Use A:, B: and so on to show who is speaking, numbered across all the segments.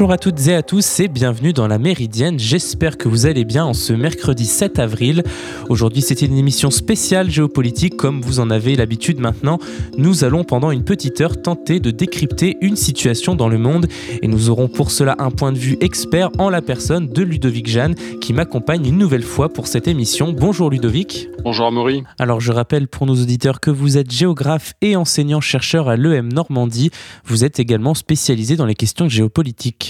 A: Bonjour à toutes et à tous et bienvenue dans la Méridienne. J'espère que vous allez bien en ce mercredi 7 avril. Aujourd'hui, c'est une émission spéciale géopolitique comme vous en avez l'habitude maintenant. Nous allons pendant une petite heure tenter de décrypter une situation dans le monde et nous aurons pour cela un point de vue expert en la personne de Ludovic Jeanne qui m'accompagne une nouvelle fois pour cette émission. Bonjour Ludovic.
B: Bonjour Amaury.
A: Alors je rappelle pour nos auditeurs que vous êtes géographe et enseignant-chercheur à l'EM Normandie. Vous êtes également spécialisé dans les questions géopolitiques.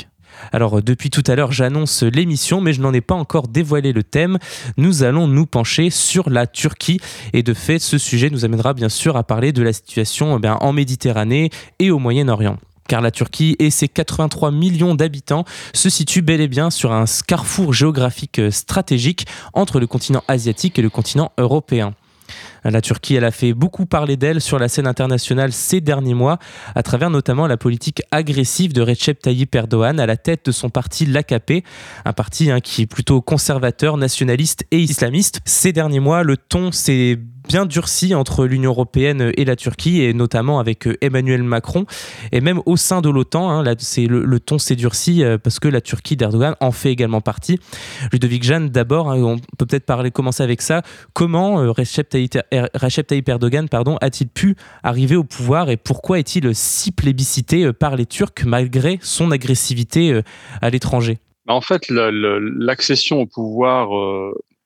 A: Alors euh, depuis tout à l'heure j'annonce l'émission mais je n'en ai pas encore dévoilé le thème. Nous allons nous pencher sur la Turquie et de fait ce sujet nous amènera bien sûr à parler de la situation eh en Méditerranée et au Moyen-Orient car la Turquie et ses 83 millions d'habitants se situent bel et bien sur un carrefour géographique euh, stratégique entre le continent asiatique et le continent européen. La Turquie, elle a fait beaucoup parler d'elle sur la scène internationale ces derniers mois, à travers notamment la politique agressive de Recep Tayyip Erdogan à la tête de son parti l'AKP, un parti hein, qui est plutôt conservateur, nationaliste et islamiste. Ces derniers mois, le ton s'est bien durci entre l'Union européenne et la Turquie, et notamment avec euh, Emmanuel Macron, et même au sein de l'OTAN, hein, le, ton s'est durci euh, parce que la Turquie d'Erdogan en fait également partie. Ludovic Jeanne, d'abord, hein, on peut peut-être parler, commencer avec ça. Comment euh, Recep Tayyip, er, Erdogan pardon, a-t-il pu arriver au pouvoir et pourquoi est-il si plébiscité par les Turcs malgré son agressivité à l'étranger?
B: Bah, en fait, l'accession au pouvoir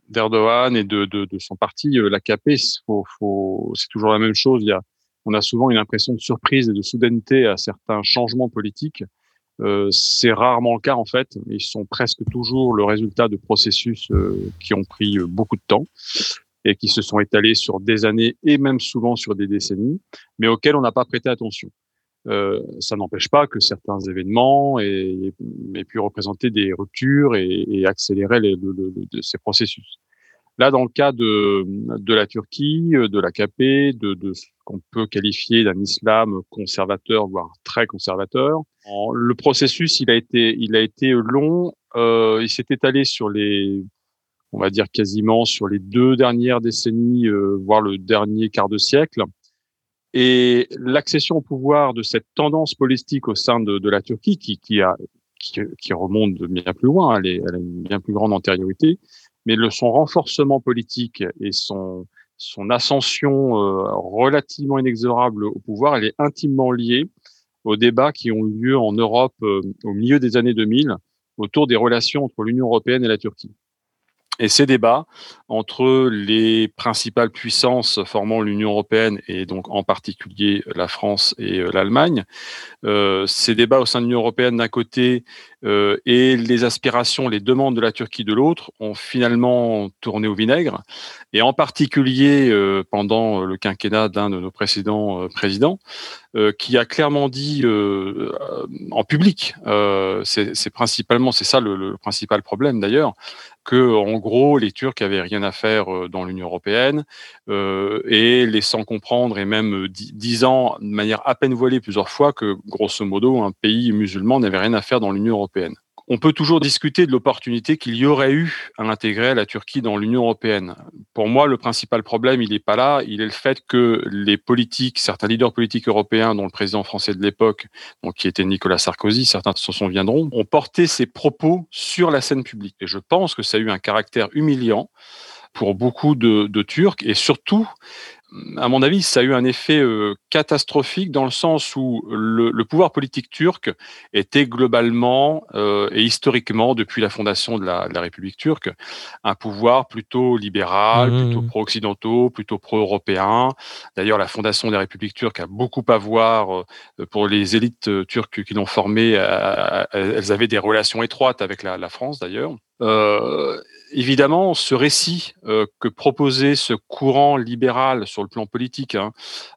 B: d'Erdogan et de, de, de, son parti, euh, l'AKP, faut, faut, c'est toujours la même chose. Il y a, on a souvent une impression de surprise et de soudaineté à certains changements politiques. Euh, c'est rarement le cas en fait. Ils sont presque toujours le résultat de processus euh, qui ont pris euh, beaucoup de temps et qui se sont étalés sur des années et même souvent sur des décennies, mais auxquels on n'a pas prêté attention. Euh, ça n'empêche pas que certains événements aient, pu représenter des ruptures et, accélérer ces processus. Là, dans le cas de, la Turquie, de l'AKP, de, de ce qu'on peut qualifier d'un islam conservateur, voire très conservateur, le processus, il a été, long. Euh, il s'est étalé sur les, on va dire quasiment sur les deux dernières décennies, euh, voire le dernier quart de siècle. Et l'accession au pouvoir de cette tendance politique au sein de, de la Turquie, qui, qui, a, qui, qui, remonte bien plus loin, elle, est, a une bien plus grande antériorité, mais le, son renforcement politique et son, son ascension euh, relativement inexorable au pouvoir, elle est intimement liée aux débats qui ont eu lieu en Europe euh, au milieu des années 2000 autour des relations entre l'Union européenne et la Turquie. Et ces débats entre les principales puissances formant l'Union européenne et donc en particulier la France et euh, l'Allemagne, euh, ces débats au sein de l'Union européenne d'un côté euh, et les aspirations, les demandes de la Turquie de l'autre ont finalement tourné au vinaigre. Et en particulier euh, pendant le quinquennat d'un de nos précédents euh, présidents, euh, qui a clairement dit en public, c'est principalement, c'est ça le, principal problème d'ailleurs, que en gros les Turcs avaient rien à faire euh, dans l'Union européenne euh, et laissant comprendre et même disant de manière à peine voilée plusieurs fois que grosso modo un pays musulman n'avait rien à faire dans l'Union européenne on peut toujours discuter de l'opportunité qu'il y aurait eu à intégrer la Turquie dans l'Union européenne. Pour moi, le principal problème, il n'est pas là. Il est le fait que les politiques, certains leaders politiques européens, dont le président français de l'époque, qui était Nicolas Sarkozy, certains se souviendront, ont porté ces propos sur la scène publique. Et je pense que ça a eu un caractère humiliant pour beaucoup de Turcs et surtout à mon avis, ça a eu un effet euh, catastrophique dans le sens où le, le pouvoir politique turc était globalement euh, et historiquement, depuis la fondation de la, de la, République turque, un pouvoir plutôt libéral, mmh. plutôt pro-occidentaux, plutôt pro-européen. D'ailleurs, la fondation de la République turque a beaucoup à voir euh, pour les élites turques qui l'ont formée. elles avaient des relations étroites avec la, la France, d'ailleurs. Évidemment, ce récit euh, que proposait ce courant libéral sur le plan politique hein,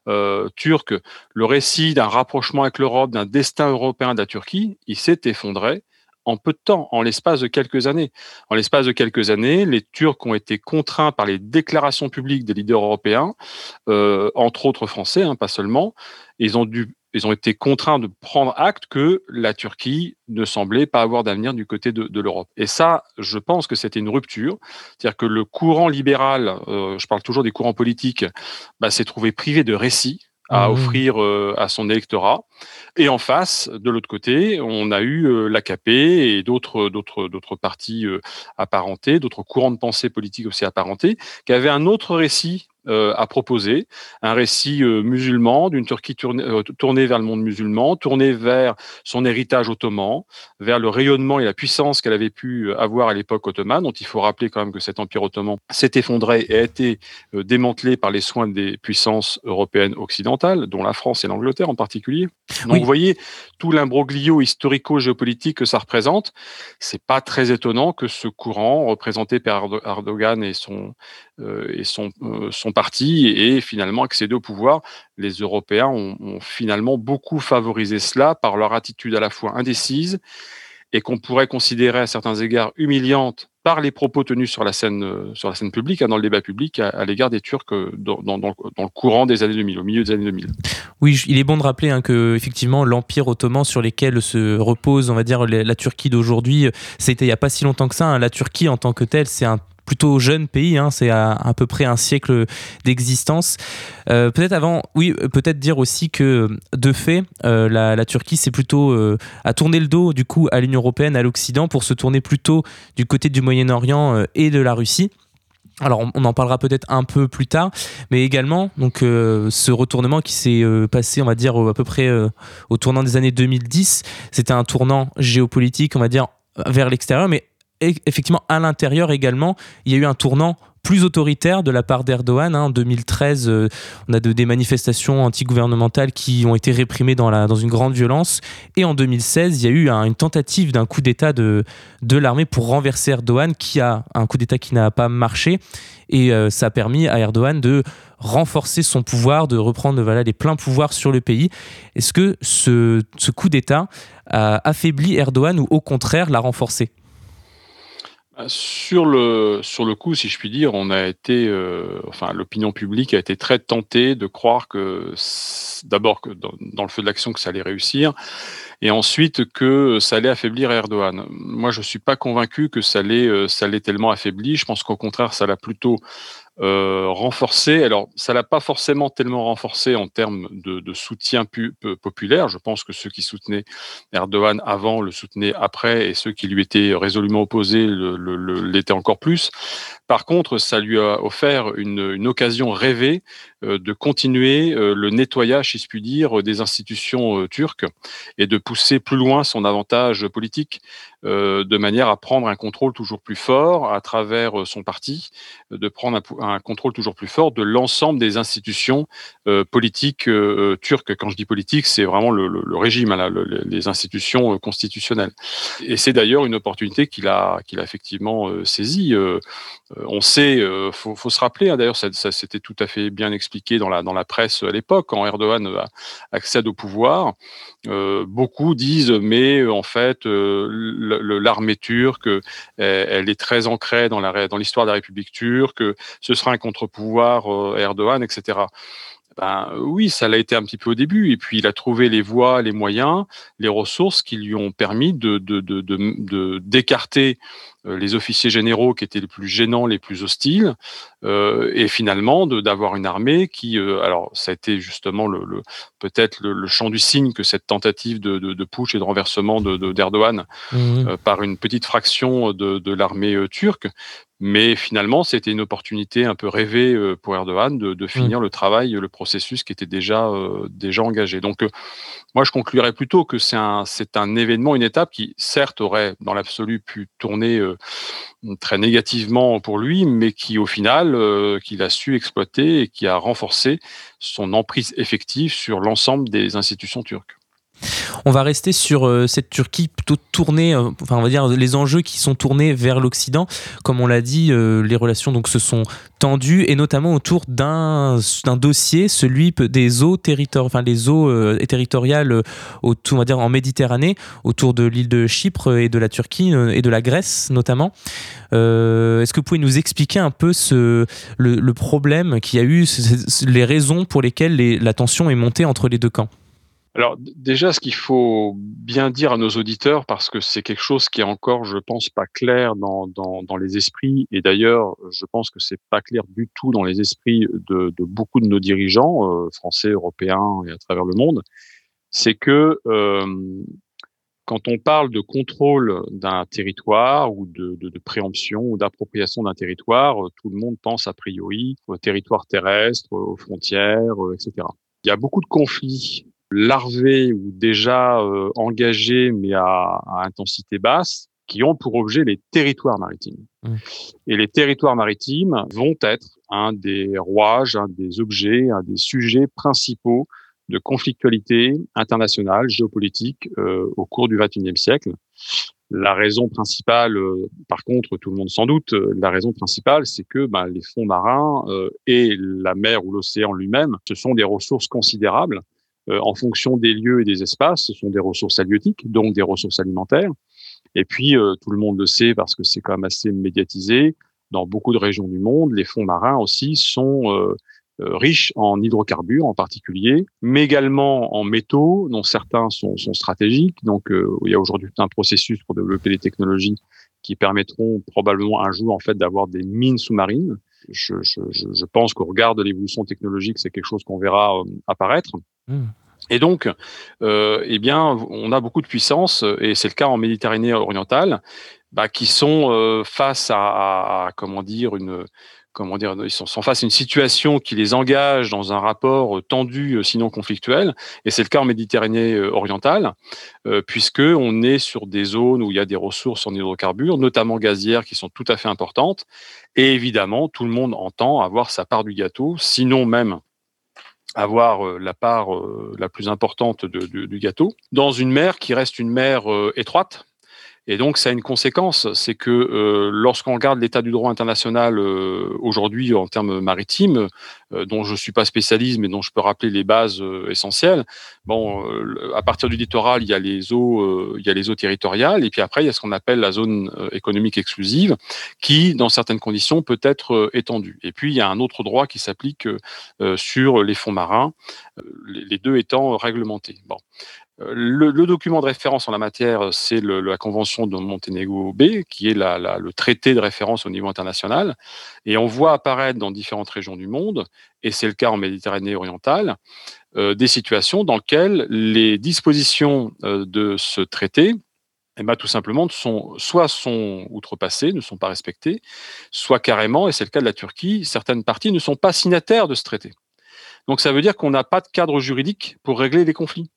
B: euh, turc, le récit d'un rapprochement avec l'Europe, d'un destin européen de la Turquie, il s'est effondré en peu de temps, en l'espace de quelques années. En l'espace de quelques années, les Turcs ont été contraints par les déclarations publiques des leaders européens, euh, entre autres français, hein, pas seulement. Ils ont dû ils ont été contraints de prendre acte que la Turquie ne semblait pas avoir d'avenir du côté de, de l'Europe. Et ça, je pense que c'était une rupture. C'est-à-dire que le courant libéral, euh, je parle toujours des courants politiques, bah, s'est trouvé privé de récit à mmh. offrir à son électorat. Et en face, de l'autre côté, on a eu l'AKP et d'autres d'autres d'autres partis apparentés, d'autres courants de pensée politique aussi apparentés, qui avaient un autre récit euh, à proposer, un récit euh, musulman d'une Turquie euh, tournée, vers le monde musulman, tournée vers son héritage ottoman, vers le rayonnement et la puissance qu'elle avait pu avoir à l'époque ottomane, dont il faut rappeler quand même que cet empire ottoman s'est effondré et a été démantelé par les soins des puissances européennes occidentales, dont la France et l'Angleterre en particulier. Donc vous voyez tout l'imbroglio historico-géopolitique que ça représente. C'est pas très étonnant que ce courant représenté par Erdogan et son et son, son et finalement accéder au pouvoir. Les Européens ont, finalement beaucoup favorisé cela par leur attitude à la fois indécise et qu'on pourrait considérer à certains égards humiliante par les propos tenus sur la scène, euh, sur la scène publique, hein, dans le débat public, à, l'égard des Turcs euh, dans, le courant des années 2000, au milieu des années 2000.
A: Oui, il est bon de rappeler hein, que effectivement l'empire ottoman sur lequel se repose, on va dire, la, Turquie d'aujourd'hui, euh, c'était il n'y a pas si longtemps que ça. Hein. La Turquie en tant que telle, c'est un plutôt jeune pays, hein, c'est à, à, peu près un siècle d'existence. Euh, peut-être avant, oui, peut-être dire aussi que de fait, euh, la, Turquie c'est plutôt euh, a tourné le dos du coup à l'Union européenne, à l'Occident, pour se tourner plutôt du côté du Moyen-Orient et de la Russie. Alors on en parlera peut-être un peu plus tard, mais également donc ce retournement qui s'est passé, on va dire à peu près au tournant des années 2010, c'était un tournant géopolitique, on va dire vers l'extérieur, mais effectivement, à l'intérieur également, il y a eu un tournant plus autoritaire de la part d'Erdogan. Hein. En 2013, euh, on a des manifestations antigouvernementales qui ont été réprimées dans, une grande violence. Et en 2016, il y a eu une tentative d'un coup d'État de, l'armée pour renverser Erdogan, qui a un coup d'État qui n'a pas marché. Et euh, ça a permis à Erdogan de renforcer son pouvoir, de reprendre les pleins pouvoirs sur le pays. Est-ce que ce, ce coup d'État a affaibli Erdogan ou au contraire l'a renforcé?
B: Sur le, sur le coup, si je puis dire, on a été, euh, enfin, l'opinion publique a été très tentée de croire que, d'abord, que dans, le feu de l'action, que ça allait réussir, et ensuite que ça allait affaiblir Erdogan. Moi, je suis pas convaincu que ça allait, euh, ça allait tellement affaibli. Je pense qu'au contraire, ça l'a plutôt euh, renforcé. Alors, ça l'a pas forcément tellement renforcé en termes de, de soutien populaire. Je pense que ceux qui soutenaient Erdogan avant le soutenaient après, et ceux qui lui étaient résolument opposés l'étaient encore plus. Par contre, ça lui a offert une, une occasion rêvée euh, de continuer euh, le nettoyage, si je puis dire, des institutions euh, turques et de pousser plus loin son avantage politique de manière à prendre un contrôle toujours plus fort à travers son parti, de prendre un, contrôle toujours plus fort de l'ensemble des institutions politiques turques. Quand je dis politique, c'est vraiment le, régime, hein, les institutions constitutionnelles. Et c'est d'ailleurs une opportunité qu'il a, qu'il a effectivement saisie. on sait, faut, faut se rappeler, hein, d'ailleurs, ça, ça c'était tout à fait bien expliqué dans la, dans la presse à l'époque, quand Erdogan euh, accède au pouvoir, euh, beaucoup disent mais en fait euh, l'armée turque elle, est très ancrée dans l'histoire de la République turque, ce sera un contre-pouvoir Erdogan, etc. Ben, oui, ça l'a été un petit peu au début, et puis il a trouvé les voies, les moyens, les ressources qui lui ont permis de d'écarter euh, les officiers généraux qui étaient les plus gênants, les plus hostiles, euh, et finalement d'avoir une armée qui, euh, alors ça a été justement le, le peut-être le, le, champ du signe que cette tentative de, de, de push et de renversement d'Erdogan de, mmh. par une petite fraction de, de l'armée turque, mais finalement, c'était une opportunité un peu rêvée pour Erdogan de, mmh. finir le travail, le processus qui était déjà, déjà engagé. Donc, moi, je conclurais plutôt que c'est un, c'est un événement, une étape qui, certes, aurait dans l'absolu pu tourner très négativement pour lui, mais qui au final, euh, qu'il a su exploiter et qui a renforcé son emprise effective sur l'ensemble des institutions turques.
A: On va rester sur euh, cette Turquie plutôt tournée, euh, enfin on va dire les enjeux qui sont tournés vers l'Occident. Comme on l'a dit, euh, les relations donc se sont tendues et notamment autour d'un dossier, celui des eaux territoriales, enfin les eaux en Méditerranée, autour de l'île de Chypre et de la Turquie et de la Grèce notamment. Est-ce que vous pouvez nous expliquer un peu le, problème qu'il y a eu, les raisons pour lesquelles la tension est montée entre les deux camps?
B: Alors déjà, ce qu'il faut bien dire à nos auditeurs, parce que c'est quelque chose qui est encore, je pense, pas clair dans, dans, les esprits, et d'ailleurs, je pense que c'est pas clair du tout dans les esprits de, beaucoup de nos dirigeants, euh, français, européens et à travers le monde, c'est que euh, quand on parle de contrôle d'un territoire ou de, de, de préemption ou d'appropriation d'un territoire, euh, tout le monde pense a priori au territoire terrestre, aux frontières, etc. Il y a beaucoup de conflits larvés ou déjà euh, engagés, mais à, à, intensité basse, qui ont pour objet les territoires maritimes. Mmh. Et les territoires maritimes vont être un des rouages, un des objets, un des sujets principaux de conflictualité internationale, géopolitique euh, au cours du XXIe siècle. La raison principale, euh, par contre, tout le monde sans doute, euh, la raison principale, c'est que ben, les fonds marins euh, et la mer ou l'océan lui-même, ce sont des ressources considérables en fonction des lieux et des espaces, ce sont des ressources halieutiques, donc des ressources alimentaires. Et puis, euh, tout le monde le sait parce que c'est quand même assez médiatisé, dans beaucoup de régions du monde, les fonds marins aussi sont euh, euh riches en hydrocarbures en particulier, mais également en métaux, dont certains sont, stratégiques. Donc, euh, il y a aujourd'hui un processus pour développer des technologies qui permettront probablement un jour en fait d'avoir des mines sous-marines. Je pense qu'au regard de l'évolution technologique, c'est quelque chose qu'on verra apparaître. Mmh. Et donc, euh, eh bien, on a beaucoup de puissances, et c'est le cas en Méditerranée orientale, bah, qui sont euh, face à, comment dire, une, comment dire, ils sont, face à une situation qui les engage dans un rapport tendu, sinon conflictuel, et c'est le cas en Méditerranée euh, orientale, euh, puisque est sur des zones où il y a des ressources en hydrocarbures, notamment gazières, qui sont tout à fait importantes, et évidemment, tout le monde entend avoir sa part du gâteau, sinon même avoir euh, la part euh, la plus importante du gâteau, dans une mer qui reste une mer euh, étroite, et donc, ça a une conséquence, c'est que euh, lorsqu'on regarde l'état du droit international euh, aujourd'hui en termes maritimes, euh, dont je suis pas spécialiste, mais dont je peux rappeler les bases essentielles. Bon, à partir du littoral, il y a les eaux, il y a les eaux territoriales, et puis après, il y a ce qu'on appelle la zone économique exclusive, qui, dans certaines conditions, peut être étendue. Et puis, il y a un autre droit qui s'applique sur les fonds marins, les deux étant réglementés. Bon. Le, document de référence en la matière, c'est la Convention de Monténégro B, qui est le traité de référence au niveau international. Et on voit apparaître dans différentes régions du monde, et c'est le cas en Méditerranée orientale, euh, des situations dans lesquelles les dispositions euh, de ce traité, eh ben, tout simplement, soit sont outrepassées, ne sont pas respectées, soit carrément, et c'est le cas de la Turquie, certaines parties ne sont pas signataires de ce traité. Donc ça veut dire qu'on n'a pas de cadre juridique pour régler les conflits.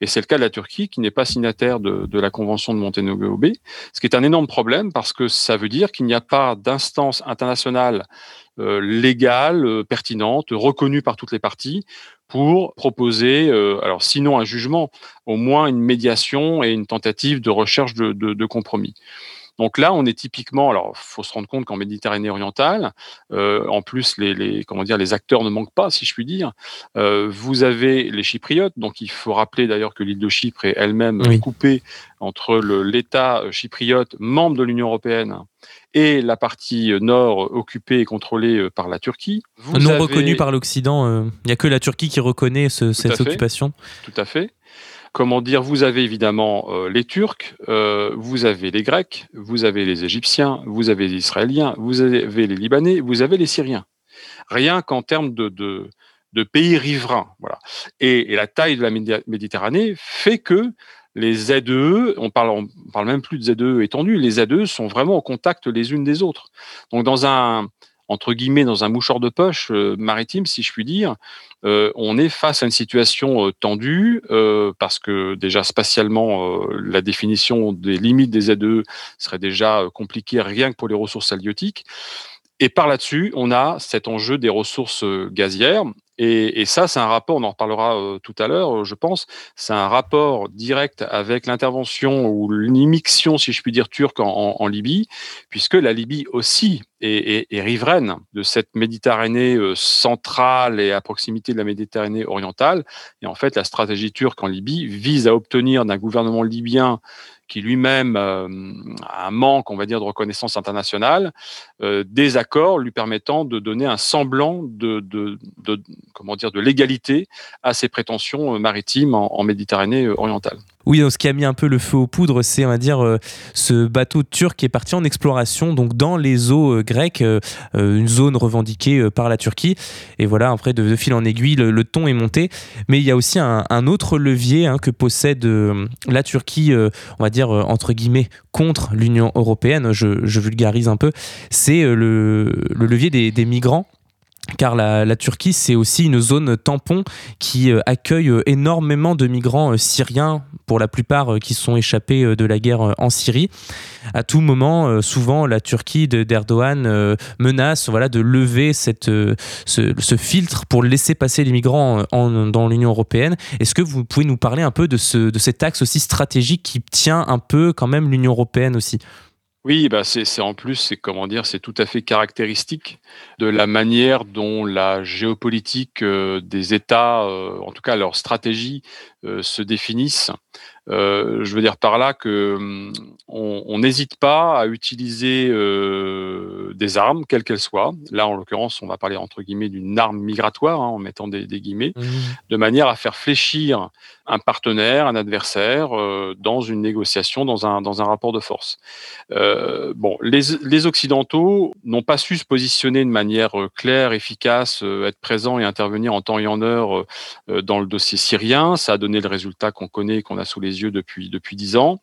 B: Et c'est le cas de la Turquie qui n'est pas signataire de, la Convention de Monténégro B, ce qui est un énorme problème parce que ça veut dire qu'il n'y a pas d'instance internationale euh, légale, euh, pertinente, reconnue par toutes les parties pour proposer, euh, alors sinon un jugement, au moins une médiation et une tentative de recherche de compromis. Donc là, on est typiquement, alors faut se rendre compte qu'en Méditerranée orientale, euh, en plus les, les, comment dire, les acteurs ne manquent pas, si je puis dire. Euh, vous avez les Chypriotes, donc il faut rappeler d'ailleurs que l'île de Chypre est elle-même oui. coupée entre l'État chypriote, membre de l'Union européenne, et la partie nord occupée et contrôlée euh, par la Turquie.
A: Vous non avez... reconnue par l'Occident, il euh, n'y a que la Turquie qui reconnaît ce, cette occupation.
B: Tout à fait comment dire, vous avez évidemment euh, les Turcs, euh, vous avez les Grecs, vous avez les Égyptiens, vous avez les Israéliens, vous avez les Libanais, vous avez les Syriens. Rien qu'en termes de, pays riverains. Et, la taille de la Méditerranée fait que les ZE, on parle, on parle même plus de ZE étendus, les ZE sont vraiment au contact les unes des autres. Donc dans un, entre guillemets, dans un mouchoir de poche euh, maritime, si je puis dire, euh, on est face à une situation euh, tendue parce que déjà spatialement, la définition des limites des ZE serait déjà compliquée rien que pour les ressources halieutiques. Et par là-dessus, on a cet enjeu des ressources gazières et, ça, c'est un rapport, on en reparlera tout à l'heure, je pense, c'est un rapport direct avec l'intervention ou l'immixtion, si je puis dire, turque en, Libye, puisque la Libye aussi est riveraine de cette Méditerranée euh, centrale et à proximité de la Méditerranée orientale. Et en fait, la stratégie turque en Libye vise à obtenir d'un gouvernement libyen qui lui-même a un manque, on va dire, de reconnaissance internationale, des accords lui permettant de donner un semblant de, comment dire, de légalité à ses prétentions maritimes en Méditerranée orientale.
A: Oui, ce qui a mis un peu le feu aux poudres, c'est on dire euh, ce bateau turc qui est parti en exploration donc dans les eaux euh, grecques, euh, une zone revendiquée par la Turquie. Et voilà, après de, fil en aiguille, le, ton est monté. Mais il y a aussi un, autre levier hein, que possède la Turquie, on va dire entre guillemets contre l'Union européenne. Je, vulgarise un peu. C'est le, levier des migrants car la, Turquie, c'est aussi une zone tampon qui euh, accueille euh, énormément de migrants euh, syriens, pour la plupart qui sont échappés de la guerre en Syrie. À tout moment, souvent, la Turquie d'Erdogan menace voilà, de lever ce, filtre pour laisser passer les migrants dans l'Union européenne. Est-ce que vous pouvez nous parler un peu de, ce, de cet axe aussi stratégique qui tient un peu quand même l'Union européenne aussi?
B: Oui, bah c'est en plus, c'est comment dire, c'est tout à fait caractéristique de la manière dont la géopolitique euh, des États, euh, en tout cas leur stratégie, euh, se définissent. je veux dire par là que hum, on n'hésite pas à utiliser des armes, quelles qu'elles soient. Là, en l'occurrence, on va parler entre guillemets d'une arme migratoire, hein, en mettant des, guillemets, mmh. de manière à faire fléchir un partenaire, un adversaire, dans une négociation, dans un, dans un rapport de force. bon, les, les Occidentaux n'ont pas su se positionner de manière claire, efficace, être présent et intervenir en temps et en heure dans le dossier syrien. Ça a donné le résultat qu'on connaît, qu'on a sous les yeux depuis depuis dix ans.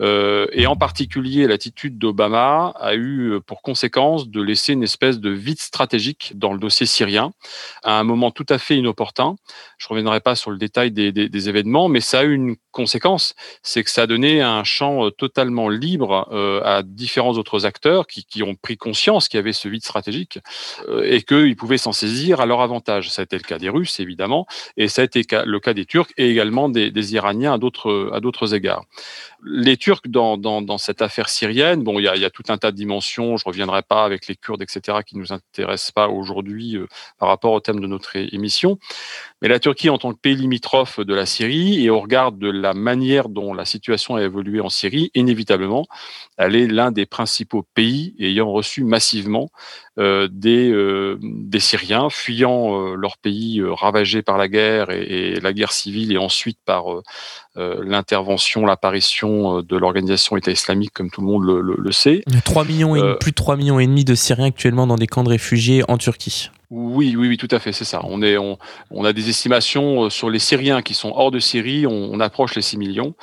B: et en particulier, l'attitude d'Obama a eu pour conséquence de laisser une espèce de vide stratégique dans le dossier syrien à un moment tout à fait inopportun. Je reviendrai pas sur le détail des, des événements, mais ça a eu une conséquence, c'est que ça a donné un champ totalement libre à différents autres acteurs qui, qui ont pris conscience qu'il y avait ce vide stratégique euh, et qu'ils pouvaient s'en saisir à leur avantage. Ça a été le cas des Russes, évidemment, et ça a été le cas des Turcs et également des, des Iraniens à d'autres, égards. Les Turcs, dans, dans, dans, cette affaire syrienne, bon, il y a, y a, tout un tas de dimensions, je reviendrai pas avec les Kurdes, etc., qui nous intéressent pas aujourd'hui euh, par rapport au thème de notre émission. Mais la Turquie, en tant que pays limitrophe de la Syrie, et au regard de la manière dont la situation a évolué en Syrie, inévitablement, elle est l'un des principaux pays ayant reçu massivement des, euh, des Syriens fuyant euh, leur pays ravagé par la guerre et, la guerre civile et ensuite par l'intervention, l'apparition de l'organisation État islamique, comme tout le monde le, le, sait.
A: 3 millions et, plus de 3 millions et demi de Syriens actuellement dans des camps de réfugiés en Turquie.
B: Oui, oui, oui, tout à fait, c'est ça. On, est, on, on, a des estimations sur les Syriens qui sont hors de Syrie, on, on approche les 6 millions,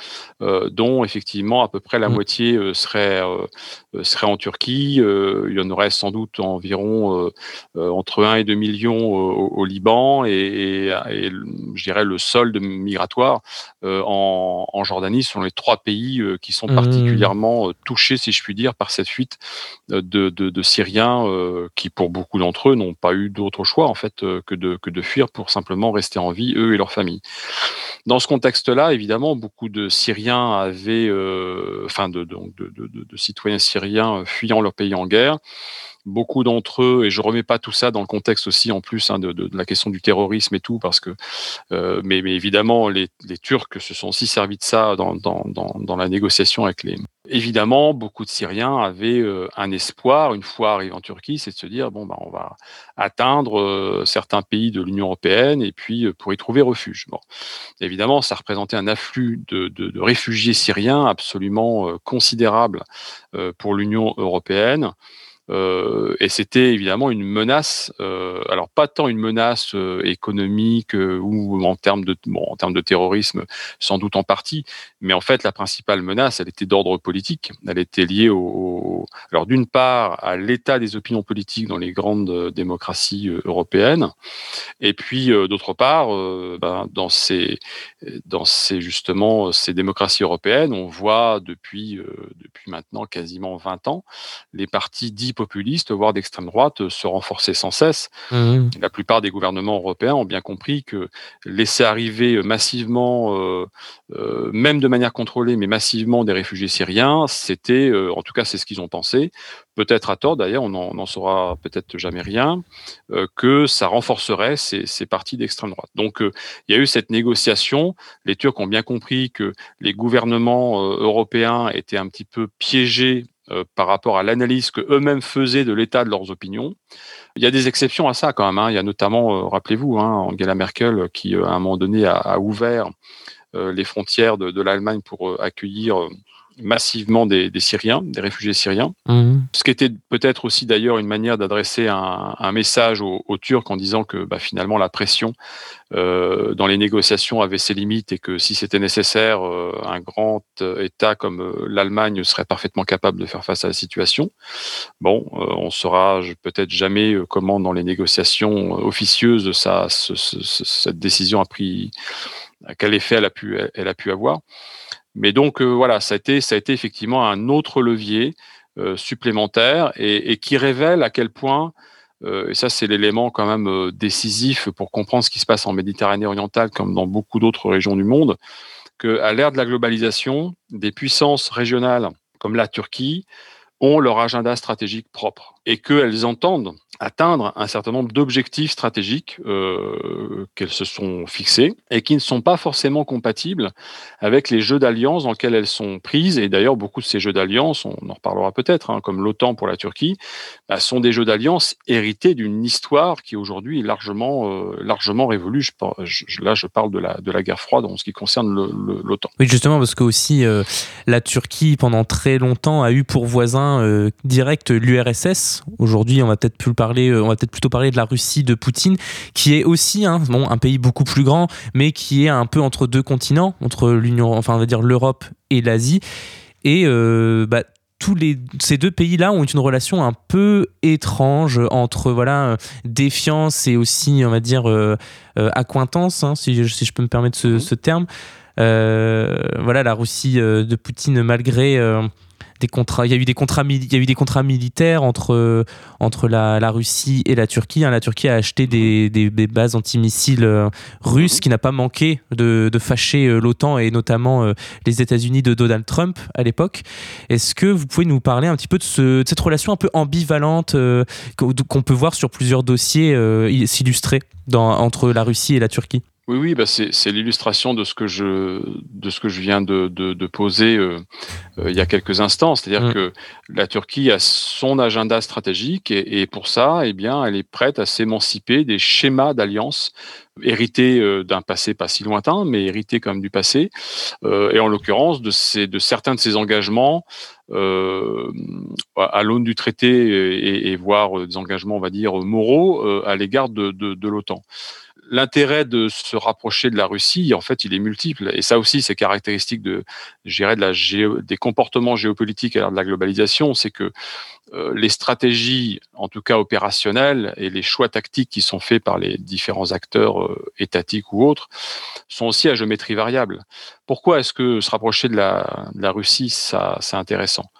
B: euh, dont effectivement à peu près la mmh. moitié euh, serait, euh, serait en Turquie. il y en aurait sans doute environ entre 1 et 2 millions au, Liban et, et, je dirais le solde migratoire en, en, Jordanie sont les trois pays qui sont mmh. particulièrement touchés, si je puis dire, par cette fuite de, de, de Syriens qui, pour beaucoup d'entre eux, n'ont pas eu d'autre choix en fait que de, que de fuir pour simplement rester en vie, eux et leurs familles. Dans ce contexte-là, évidemment, beaucoup de Syriens avaient, euh, enfin de, de, de, citoyens syriens fuyant leur pays en guerre, beaucoup d'entre eux, et je remets pas tout ça dans le contexte aussi en plus hein, de, la question du terrorisme et tout, parce que, euh, mais, évidemment, les, Turcs se sont aussi servis de ça dans, la négociation avec les. Évidemment, beaucoup de Syriens avaient euh, un espoir une fois arrivés en Turquie, c'est de se dire bon, bah, on va atteindre euh, certains pays de l'Union européenne et puis pour y trouver refuge. Bon, évidemment, ça représentait un afflux de réfugiés syriens absolument considérable pour l'Union européenne. Euh, et c'était évidemment une menace, euh, alors pas tant une menace euh, économique ou en termes de bon, en termes de terrorisme, sans doute en partie, mais en fait la principale menace, elle était d'ordre politique. Elle était liée au, alors d'une part à l'état des opinions politiques dans les grandes démocraties européennes, et puis d'autre part, ben, dans ces dans ces justement ces démocraties européennes, on voit depuis depuis maintenant quasiment 20 ans les partis dits populiste, voire d'extrême droite, se renforcer sans cesse. Mmh. La plupart des gouvernements européens ont bien compris que laisser arriver massivement, euh, euh, même de manière contrôlée, mais massivement des réfugiés syriens, c'était, euh, en tout cas, c'est ce qu'ils ont pensé, peut-être à tort d'ailleurs, on n'en saura peut-être jamais rien, que ça renforcerait ces, ces partis d'extrême droite. Donc il y a eu cette négociation. Les Turcs ont bien compris que les gouvernements européens étaient un petit peu piégés euh, par rapport à l'analyse que eux-mêmes faisaient de l'état de leurs opinions. Il y a des exceptions à ça quand même. Hein. Il y a notamment, euh, rappelez-vous, hein, Angela Merkel qui euh, à un moment donné a, ouvert les frontières de l'Allemagne pour accueillir massivement des, Syriens, des réfugiés syriens. Mhm. Ce qui était peut-être aussi d'ailleurs une manière d'adresser un, message aux, Turcs en disant que bah, finalement la pression euh, dans les négociations avait ses limites et que si c'était nécessaire, euh, un grand État comme euh, l'Allemagne serait parfaitement capable de faire face à la situation. Bon, on saura peut-être jamais comment dans les négociations officieuses ça, cette décision a pris, quel effet elle a pu, elle a pu avoir. Mais donc euh, voilà, ça a été, effectivement un autre levier euh, supplémentaire et, qui révèle à quel point, euh, et ça c'est l'élément quand même décisif pour comprendre ce qui se passe en Méditerranée orientale comme dans beaucoup d'autres régions du monde, qu'à l'ère de la globalisation, des puissances régionales comme la Turquie ont leur agenda stratégique propre et qu'elles entendent atteindre un certain nombre d'objectifs stratégiques euh, qu'elles se sont fixés et qui ne sont pas forcément compatibles avec les jeux d'alliance dans lesquels elles sont prises. Et d'ailleurs, beaucoup de ces jeux d'alliance, on en reparlera peut-être, hein, comme l'OTAN pour la Turquie, bah, sont des jeux d'alliance hérités d'une histoire qui aujourd'hui est largement, euh, largement révolue. Là, je parle de la, de la guerre froide en ce qui concerne l'OTAN.
A: Oui, justement, parce que aussi euh, la Turquie, pendant très longtemps, a eu pour voisin direct l'URSS. Aujourd'hui, on va peut-être plus parler euh, on va peut-être plutôt parler de la Russie de Poutine, qui est aussi hein, bon, un pays beaucoup plus grand, mais qui est un peu entre deux continents, entre l'Union, enfin on va dire l'Europe et l'Asie. Et euh, bah, tous les, ces deux pays-là ont une relation un peu étrange entre voilà défiance et aussi on va dire euh, accointance, hein, si, je, si, je peux me permettre ce, ce terme. voilà la Russie de Poutine malgré des contrats. Il y a eu des contrats, il y a eu des contrats militaires entre entre la, la Russie et la Turquie. Hein. La Turquie a acheté des, des, bases antimissiles euh, russes, mhm. qui n'a pas manqué de, de fâcher euh, l'OTAN et notamment euh, les États-Unis de Donald Trump à l'époque. Est-ce que vous pouvez nous parler un petit peu de, ce, de cette relation un peu ambivalente qu'on peut voir sur plusieurs dossiers s'illustrer entre la Russie et la Turquie?
B: Oui, oui, bah c'est l'illustration de ce que je de ce que je viens de, de, de poser euh, euh, il y a quelques instants, c'est-à-dire mmh. que la Turquie a son agenda stratégique et, et pour ça, eh bien, elle est prête à s'émanciper des schémas d'alliance hérités euh, d'un passé pas si lointain, mais hérités comme du passé, et en l'occurrence de ces de certains de ses engagements à l'aune du traité et, et, voire des engagements, on va dire moraux à l'égard de, de, de l'OTAN l'intérêt de se rapprocher de la Russie, en fait, il est multiple. Et ça aussi, c'est caractéristique de, de la des comportements géopolitiques à l'ère de la globalisation, c'est que euh, les stratégies, en tout cas opérationnelles, et les choix tactiques qui sont faits par les différents acteurs euh, étatiques ou autres, sont aussi à géométrie variable. Pourquoi est-ce que se rapprocher de la, de la Russie, ça, c'est intéressant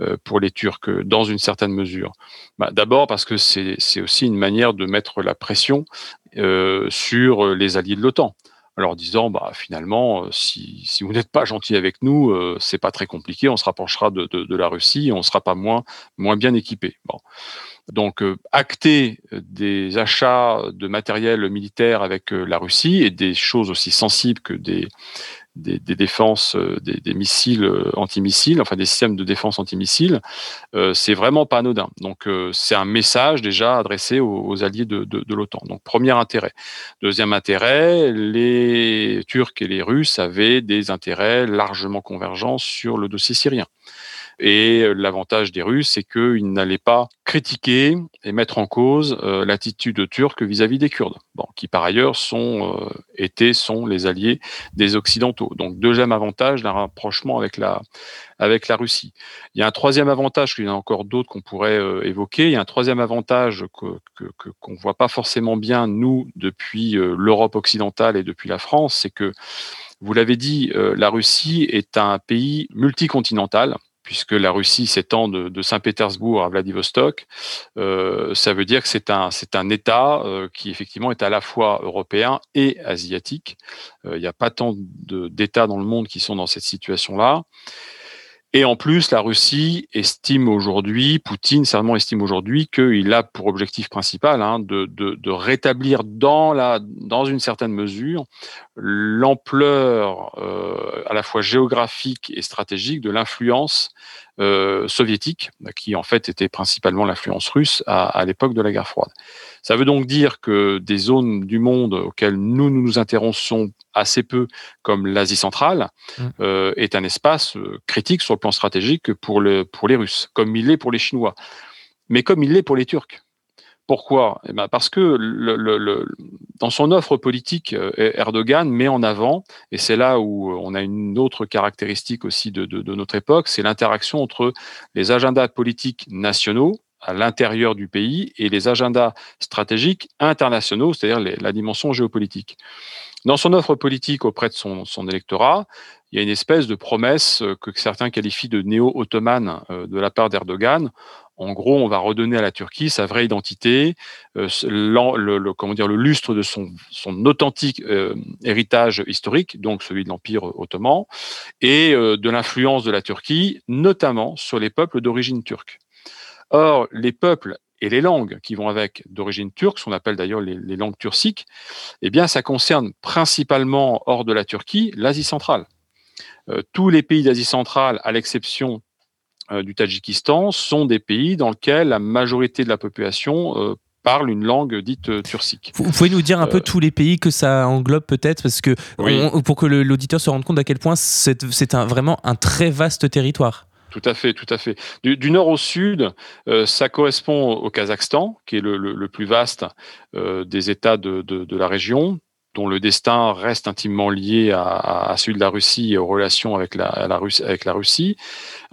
B: euh, pour les Turcs, dans une certaine mesure? Bah, D'abord parce que c'est aussi une manière de mettre la pression sur les alliés de l'OTAN en leur disant bah finalement euh, si, si vous n'êtes pas gentil avec nous euh, c'est pas très compliqué on se rapprochera de, de, la Russie on sera pas moins moins bien équipé bon. Donc euh, acter des achats de matériel militaire avec la Russie et des choses aussi sensibles que des des, défenses, euh, des, missiles euh, antimissiles, enfin des systèmes de défense antimissiles, euh, c'est vraiment pas anodin. Donc c'est un message déjà adressé aux, alliés de, de l'OTAN. Donc premier intérêt. Deuxième intérêt, les Turcs et les Russes avaient des intérêts largement convergents sur le dossier syrien. Et euh, l'avantage des Russes, c'est qu'ils n'allaient pas critiquer et mettre en cause euh, l'attitude turque vis-à-vis des Kurdes, qui par ailleurs sont euh, étaient sont les alliés des Occidentaux. Donc deuxième avantage d'un rapprochement avec la avec la Russie. Il y a un troisième avantage, il y en a encore d'autres qu'on pourrait évoquer. Il y a un troisième avantage que qu'on ne voit pas forcément bien nous depuis l'Europe occidentale et depuis la France, c'est que vous l'avez dit, la Russie est un pays multicontinental puisque la Russie s'étend de, Saint-Pétersbourg à Vladivostok, euh, ça veut dire que c'est un, État euh, qui effectivement est à la fois européen et asiatique. Euh, il n'y a pas tant d'États dans le monde qui sont dans cette situation-là. Et en plus, la Russie estime aujourd'hui, Poutine certainement estime aujourd'hui qu'il a pour objectif principal hein, de, de, de, rétablir dans, la, dans une certaine mesure l'ampleur euh, à la fois géographique et stratégique de l'influence soviétique, qui en fait était principalement l'influence russe à, à l'époque de la guerre froide. Ça veut donc dire que des zones du monde auxquelles nous, nous nous intéressons assez peu, comme l'Asie centrale, mmh. euh, est un espace euh, critique sur le plan stratégique pour, le, pour les Russes, comme il l'est pour les Chinois, mais comme il l'est pour les Turcs. Pourquoi? Eh ben Parce que dans son offre politique, euh, Erdogan met en avant, et c'est là où on a une autre caractéristique aussi de, notre époque, c'est l'interaction entre les agendas politiques nationaux à l'intérieur du pays et les agendas stratégiques internationaux, c'est-à-dire la dimension géopolitique. Dans son offre politique auprès de son, électorat, il y a une espèce de promesse euh, que certains qualifient de néo-ottomane euh, de la part d'Erdogan. En gros, on va redonner à la Turquie sa vraie identité, euh, le, le lustre de son, authentique héritage historique, donc celui de l'Empire ottoman, et de l'influence de la Turquie, notamment sur les peuples d'origine turque. Or, les peuples et les langues qui vont avec d'origine turque, ce qu'on appelle d'ailleurs les, langues turciques, eh bien, ça concerne principalement, hors de la Turquie, l'Asie centrale. Euh, tous les pays d'Asie centrale, à l'exception euh, du Tadjikistan, sont des pays dans lesquels la majorité de la population euh, parle une langue dite turcique.
A: Vous pouvez nous dire un peu tous les pays que ça englobe peut-être, parce que pour que l'auditeur se rende compte à quel point c'est vraiment un très vaste territoire.
B: Tout à fait, tout à fait. Du, nord au sud, euh, ça correspond au Kazakhstan, qui est le, plus vaste euh, des États de, la région, dont le destin reste intimement lié à, celui de la Russie et aux relations avec la, Russie.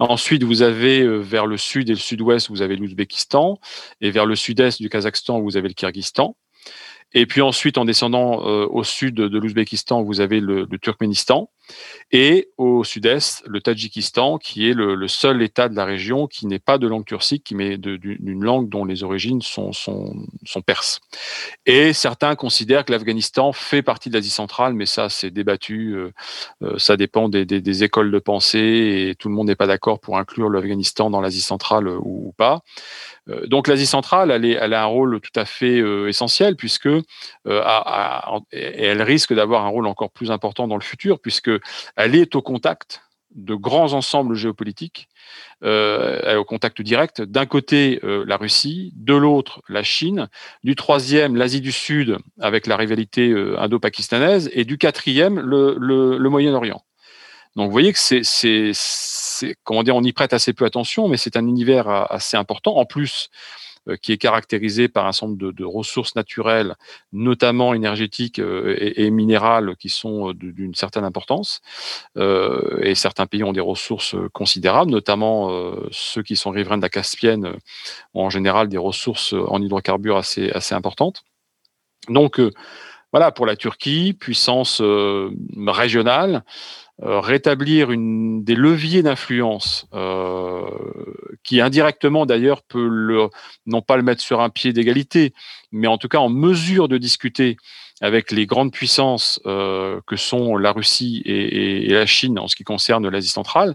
B: Ensuite, vous avez euh, vers le sud et le sud-ouest, vous avez l'Ouzbékistan, et vers le sud-est du Kazakhstan, vous avez le Kyrgyzstan. Et puis ensuite, en descendant euh, au sud de l'Ouzbékistan, vous avez le, Turkménistan. Et au sud-est, le Tadjikistan, qui est le, seul État de la région qui n'est pas de langue turcique, met d'une langue dont les origines sont, perses. Et certains considèrent que l'Afghanistan fait partie de l'Asie centrale, mais ça, c'est débattu. Euh, euh, ça dépend des, écoles de pensée et tout le monde n'est pas d'accord pour inclure l'Afghanistan dans l'Asie centrale ou, ou pas. Euh, donc l'Asie centrale, elle, a un rôle tout à fait euh, essentiel puisque euh, elle risque d'avoir un rôle encore plus important dans le futur puisque elle est au contact de grands ensembles géopolitiques, au contact direct. D'un côté, la Russie, de l'autre, la Chine, du troisième, l'Asie du Sud, avec la rivalité indo-pakistanaise, et du quatrième, le, le Moyen-Orient. Donc vous voyez que c'est comment dire, on y prête assez peu attention, mais c'est un univers assez important. En plus, euh, qui est caractérisé par un certain nombre de, ressources naturelles, notamment énergétiques euh, et, minérales, qui sont euh, d'une certaine importance. et certains pays ont des ressources considérables, notamment ceux qui sont riverains de la Caspienne ont en général des ressources en hydrocarbures assez, importantes. Donc, voilà, pour la Turquie, puissance régionale, rétablir une, des leviers d'influence euh, qui indirectement d'ailleurs peut non pas le mettre sur un pied d'égalité, mais en tout cas en mesure de discuter avec les grandes puissances euh, que sont la Russie et, la Chine en ce qui concerne l'Asie centrale,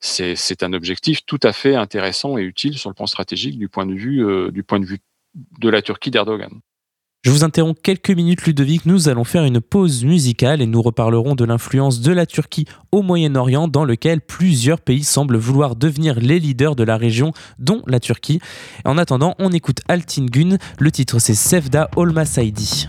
B: c'est un objectif tout à fait intéressant et utile sur le plan stratégique du point de vue, euh, du point de, vue de la Turquie d'Erdogan.
A: Je vous interromps quelques minutes, Ludovic. Nous allons faire une pause musicale et nous reparlerons de l'influence de la Turquie au Moyen-Orient, dans lequel plusieurs pays semblent vouloir devenir les leaders de la région, dont la Turquie. En attendant, on écoute Altin Gun. Le titre, c'est Sevda Olmasaidi.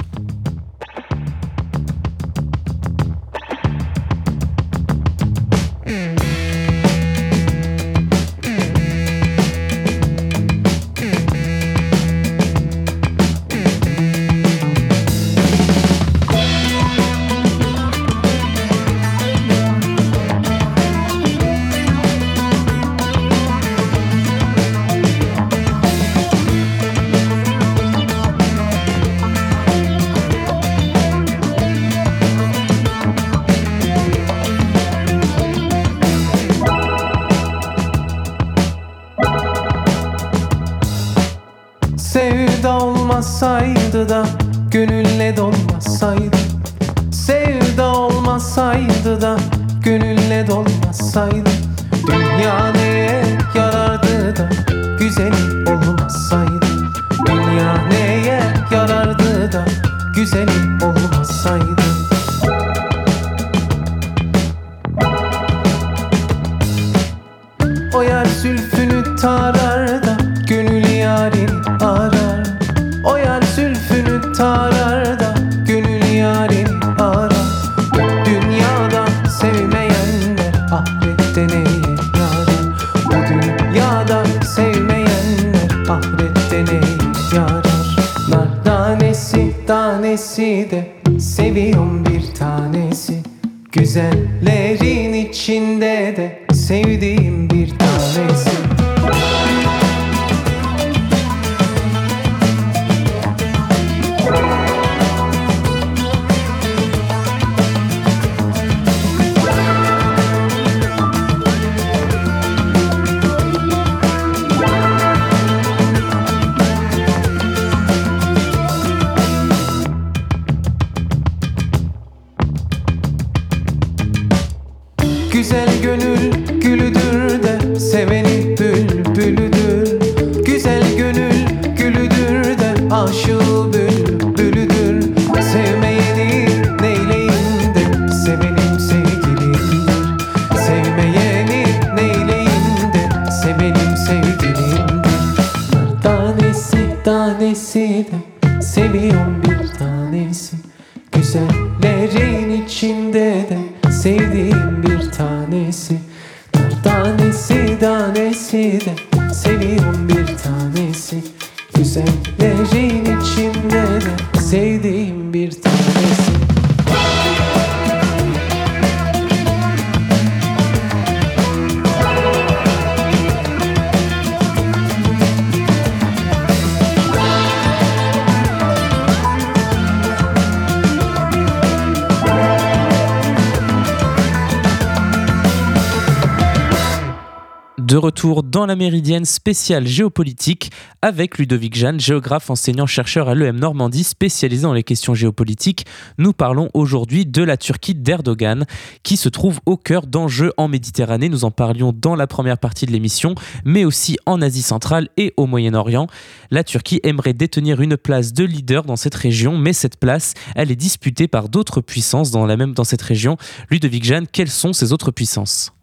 A: Méridienne spéciale géopolitique avec Ludovic Jeanne, géographe enseignant-chercheur à l'EM Normandie spécialisé dans les questions géopolitiques. Nous parlons aujourd'hui de la Turquie d'Erdogan qui se trouve au cœur d'enjeux en Méditerranée. Nous en parlions dans la première partie de l'émission, mais aussi en Asie centrale et au Moyen-Orient. La Turquie aimerait détenir une place de leader dans cette région, mais cette place, elle est disputée par d'autres puissances dans la même dans cette région. Ludovic Jeanne, quelles sont ces autres puissances?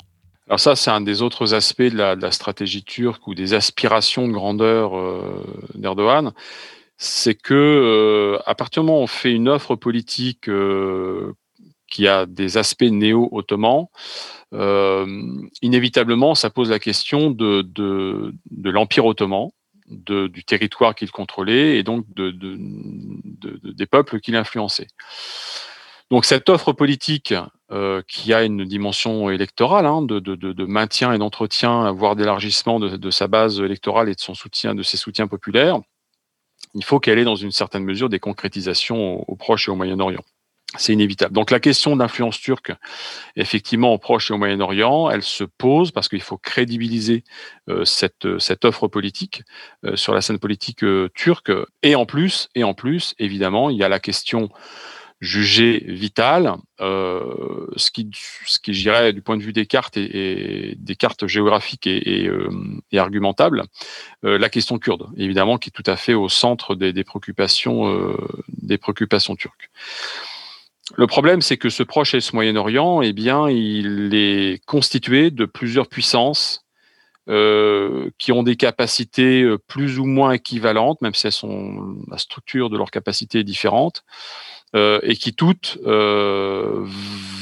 B: Alors ça, c'est un des autres aspects de la, de la stratégie turque ou des aspirations de grandeur euh, d'Erdogan. C'est que euh, à partir du moment où on fait une offre politique euh, qui a des aspects néo-ottomans, euh, inévitablement, ça pose la question de, de, de l'Empire ottoman, de, du territoire qu'il contrôlait et donc de, de, de- des peuples qu'il influençait. Donc cette offre politique euh, qui a une dimension électorale, hein, de, de- de- de maintien et d'entretien, voire d'élargissement de, de sa base électorale et de son soutien, de ses soutiens populaires, il faut qu'elle ait dans une certaine mesure des concrétisations au, Proche et au Moyen-Orient. C'est inévitable. Donc la question d'influence turque, effectivement, au Proche et au Moyen-Orient, elle se pose parce qu'il faut crédibiliser euh, cette, offre politique euh, sur la scène politique turque. Et en plus, et en plus, évidemment, il y a la question jugée vitale, euh, ce qui, ce qui, je du point de vue des cartes et, des cartes géographiques et, et, euh, et argumentables, euh, la question kurde, évidemment, qui est tout à fait au centre des, des préoccupations, euh, des préoccupations turques. Le problème, c'est que ce Proche et ce Moyen-Orient, eh bien, il est constitué de plusieurs puissances euh, qui ont des capacités euh, plus ou moins équivalentes, même si elles sont la structure de leurs capacités est différente, euh, et qui toutes euh,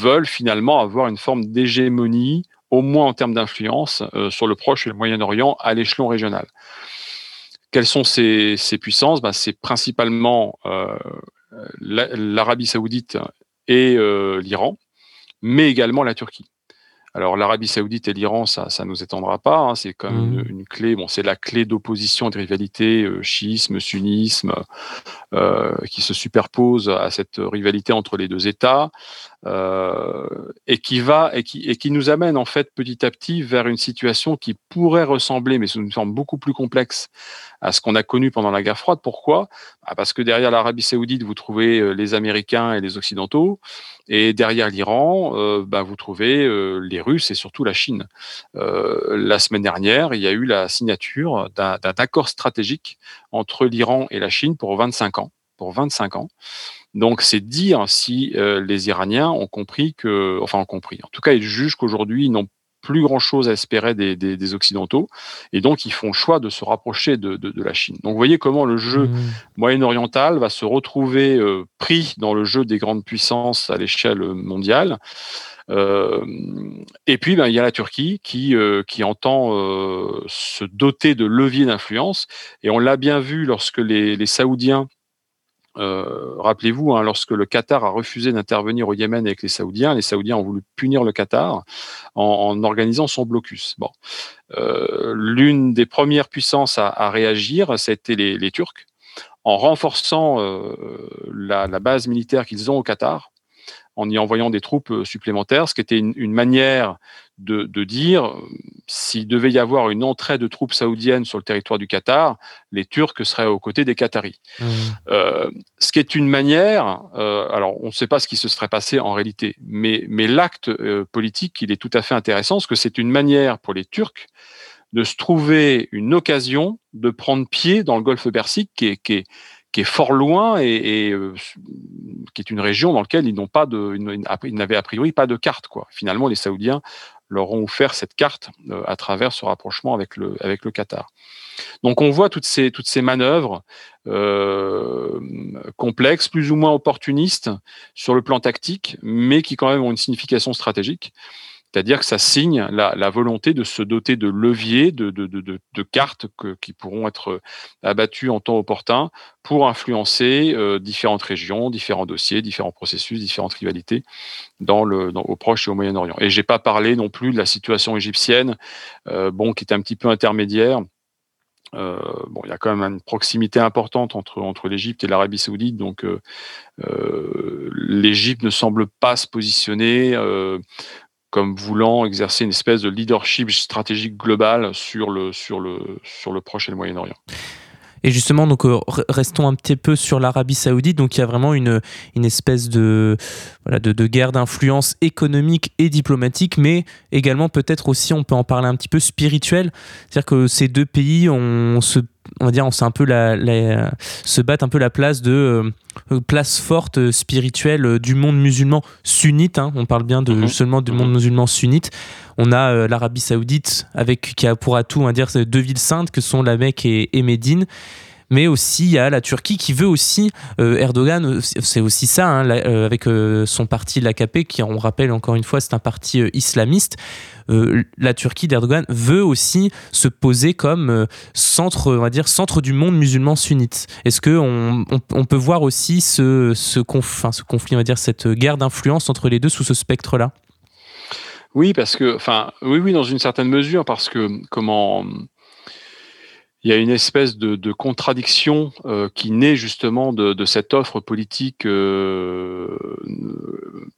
B: veulent finalement avoir une forme d'hégémonie, au moins en termes d'influence, euh, sur le Proche et le Moyen-Orient à l'échelon régional. Quelles sont ces, ces puissances? Ben, C'est principalement la- l'Arabie saoudite et l'Iran, mais également la Turquie. Alors l'Arabie Saoudite et l'Iran, ça, ça nous étendra pas. Hein. c'est comme une, une clé. Bon, c'est la clé d'opposition et de rivalité euh, chiisme, sunnisme, euh, qui se superpose à cette rivalité entre les deux États euh, et qui va et qui, et qui nous amène en fait petit à petit vers une situation qui pourrait ressembler, mais sous une forme beaucoup plus complexe, à ce qu'on a connu pendant la guerre froide. Pourquoi? Bah, Parce que derrière l'Arabie Saoudite, vous trouvez euh, les Américains et les Occidentaux, et derrière l'Iran, euh, bah, vous trouvez euh, les Russes et surtout la Chine. Euh, la semaine dernière, il y a eu la signature d'un accord stratégique entre l'Iran et la Chine pour 25 ans. Pour 25 ans. Donc, c'est dire si euh, les Iraniens ont compris que, enfin, ont compris. En tout cas, ils jugent qu'aujourd'hui, ils n'ont plus grand-chose à espérer des, des- des Occidentaux, et donc ils font le choix de se rapprocher de, de- de la Chine. Donc, vous voyez comment le jeu
A: Mhm.
B: moyen-oriental va se retrouver euh, pris dans le jeu des grandes puissances à l'échelle mondiale. Euh, et puis, ben, il y a la Turquie qui, euh, qui entend se doter de leviers d'influence. Et on l'a bien vu lorsque les, les Saoudiens euh, Rappelez-vous, hein, lorsque le Qatar a refusé d'intervenir au Yémen avec les Saoudiens, les Saoudiens ont voulu punir le Qatar en, organisant son blocus. Bon, euh, l'une des premières puissances à, à réagir, c'était les, les Turcs, en renforçant euh, la base militaire qu'ils ont au Qatar, en y envoyant des troupes euh, supplémentaires, ce qui était une, une manière de, de dire euh, s'il devait y avoir une entrée de troupes saoudiennes sur le territoire du Qatar, les Turcs seraient aux côtés des Qataris.
A: Mhm.
B: Euh, ce qui est une manière, euh, alors on ne sait pas ce qui se serait passé en réalité, mais, mais l'acte euh, politique, il est tout à fait intéressant, parce que c'est une manière pour les Turcs de se trouver une occasion de prendre pied dans le golfe Persique, qui est, qui est, qui est fort loin et, et euh, qui est une région dans laquelle ils n'ont pas de, ils n'avaient a priori pas de carte. Quoi. Finalement, les Saoudiens leur ont offert cette carte euh, à travers ce rapprochement avec le, avec le Qatar. Donc on voit toutes ces, toutes ces manœuvres euh, complexes, plus ou moins opportunistes sur le plan tactique, mais qui quand même ont une signification stratégique. C'est-à-dire que ça signe la, volonté de se doter de leviers, de, cartes qui pourront être abattues en temps opportun pour influencer euh, différentes régions, différents dossiers, différents processus, différentes rivalités dans le, au Proche et au Moyen-Orient. Et j'ai pas parlé non plus de la situation égyptienne, euh, bon, qui est un petit peu intermédiaire. Euh, bon, il y a quand même une proximité importante entre, l'Égypte et l'Arabie Saoudite, donc euh, l'Égypte ne semble pas se positionner comme voulant exercer une espèce de leadership stratégique global sur le, sur le, sur le Proche et le Moyen-Orient.
A: Et justement, donc euh, restons un petit peu sur l'Arabie Saoudite. Donc il y a vraiment une, une espèce de, voilà, de, de guerre d'influence économique et diplomatique, mais également peut-être aussi, on peut en parler un petit peu spirituel. C'est-à-dire que ces deux pays, on se on va dire, on un peu la, la, se battent un peu la place de euh, place forte euh, spirituelle euh, du monde musulman sunnite. Hein, on parle bien de mmh. seulement du monde musulman sunnite. On a euh, l'Arabie Saoudite avec qui a pour atout à dire deux villes saintes que sont la Mecque et, et Médine mais aussi il y a la Turquie qui veut aussi euh, Erdogan c'est aussi ça hein, euh, avec euh, son parti l'AKP qui on rappelle encore une fois c'est un parti islamiste. La Turquie d'Erdogan veut aussi se poser comme centre on va dire centre du monde musulman sunnite. Est-ce que on, on, peut voir aussi ce, ce, conf, ce conflit on va dire cette guerre d'influence entre les deux sous ce spectre là
B: oui parce que enfin oui oui dans une certaine mesure parce que comment il y a une espèce de, de contradiction euh, qui naît justement de, de cette offre politique euh,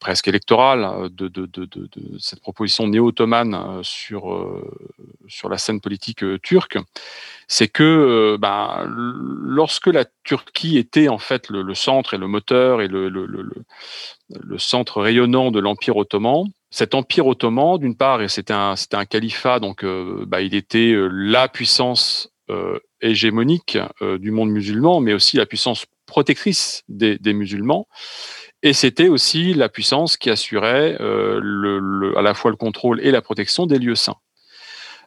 B: presque électorale, de, de, cette proposition néo-ottomane sur, euh, sur la scène politique euh, turque. C'est que ben, lorsque la Turquie était en fait le, le centre et le moteur et le, le, le centre rayonnant de l'Empire ottoman, cet empire ottoman, d'une part, et c'était un, c'était un califat, donc euh, bah, il était la puissance euh, hégémonique euh, du monde musulman, mais aussi la puissance protectrice des, des musulmans. Et c'était aussi la puissance qui assurait euh, le, le, à la fois le contrôle et la protection des lieux saints.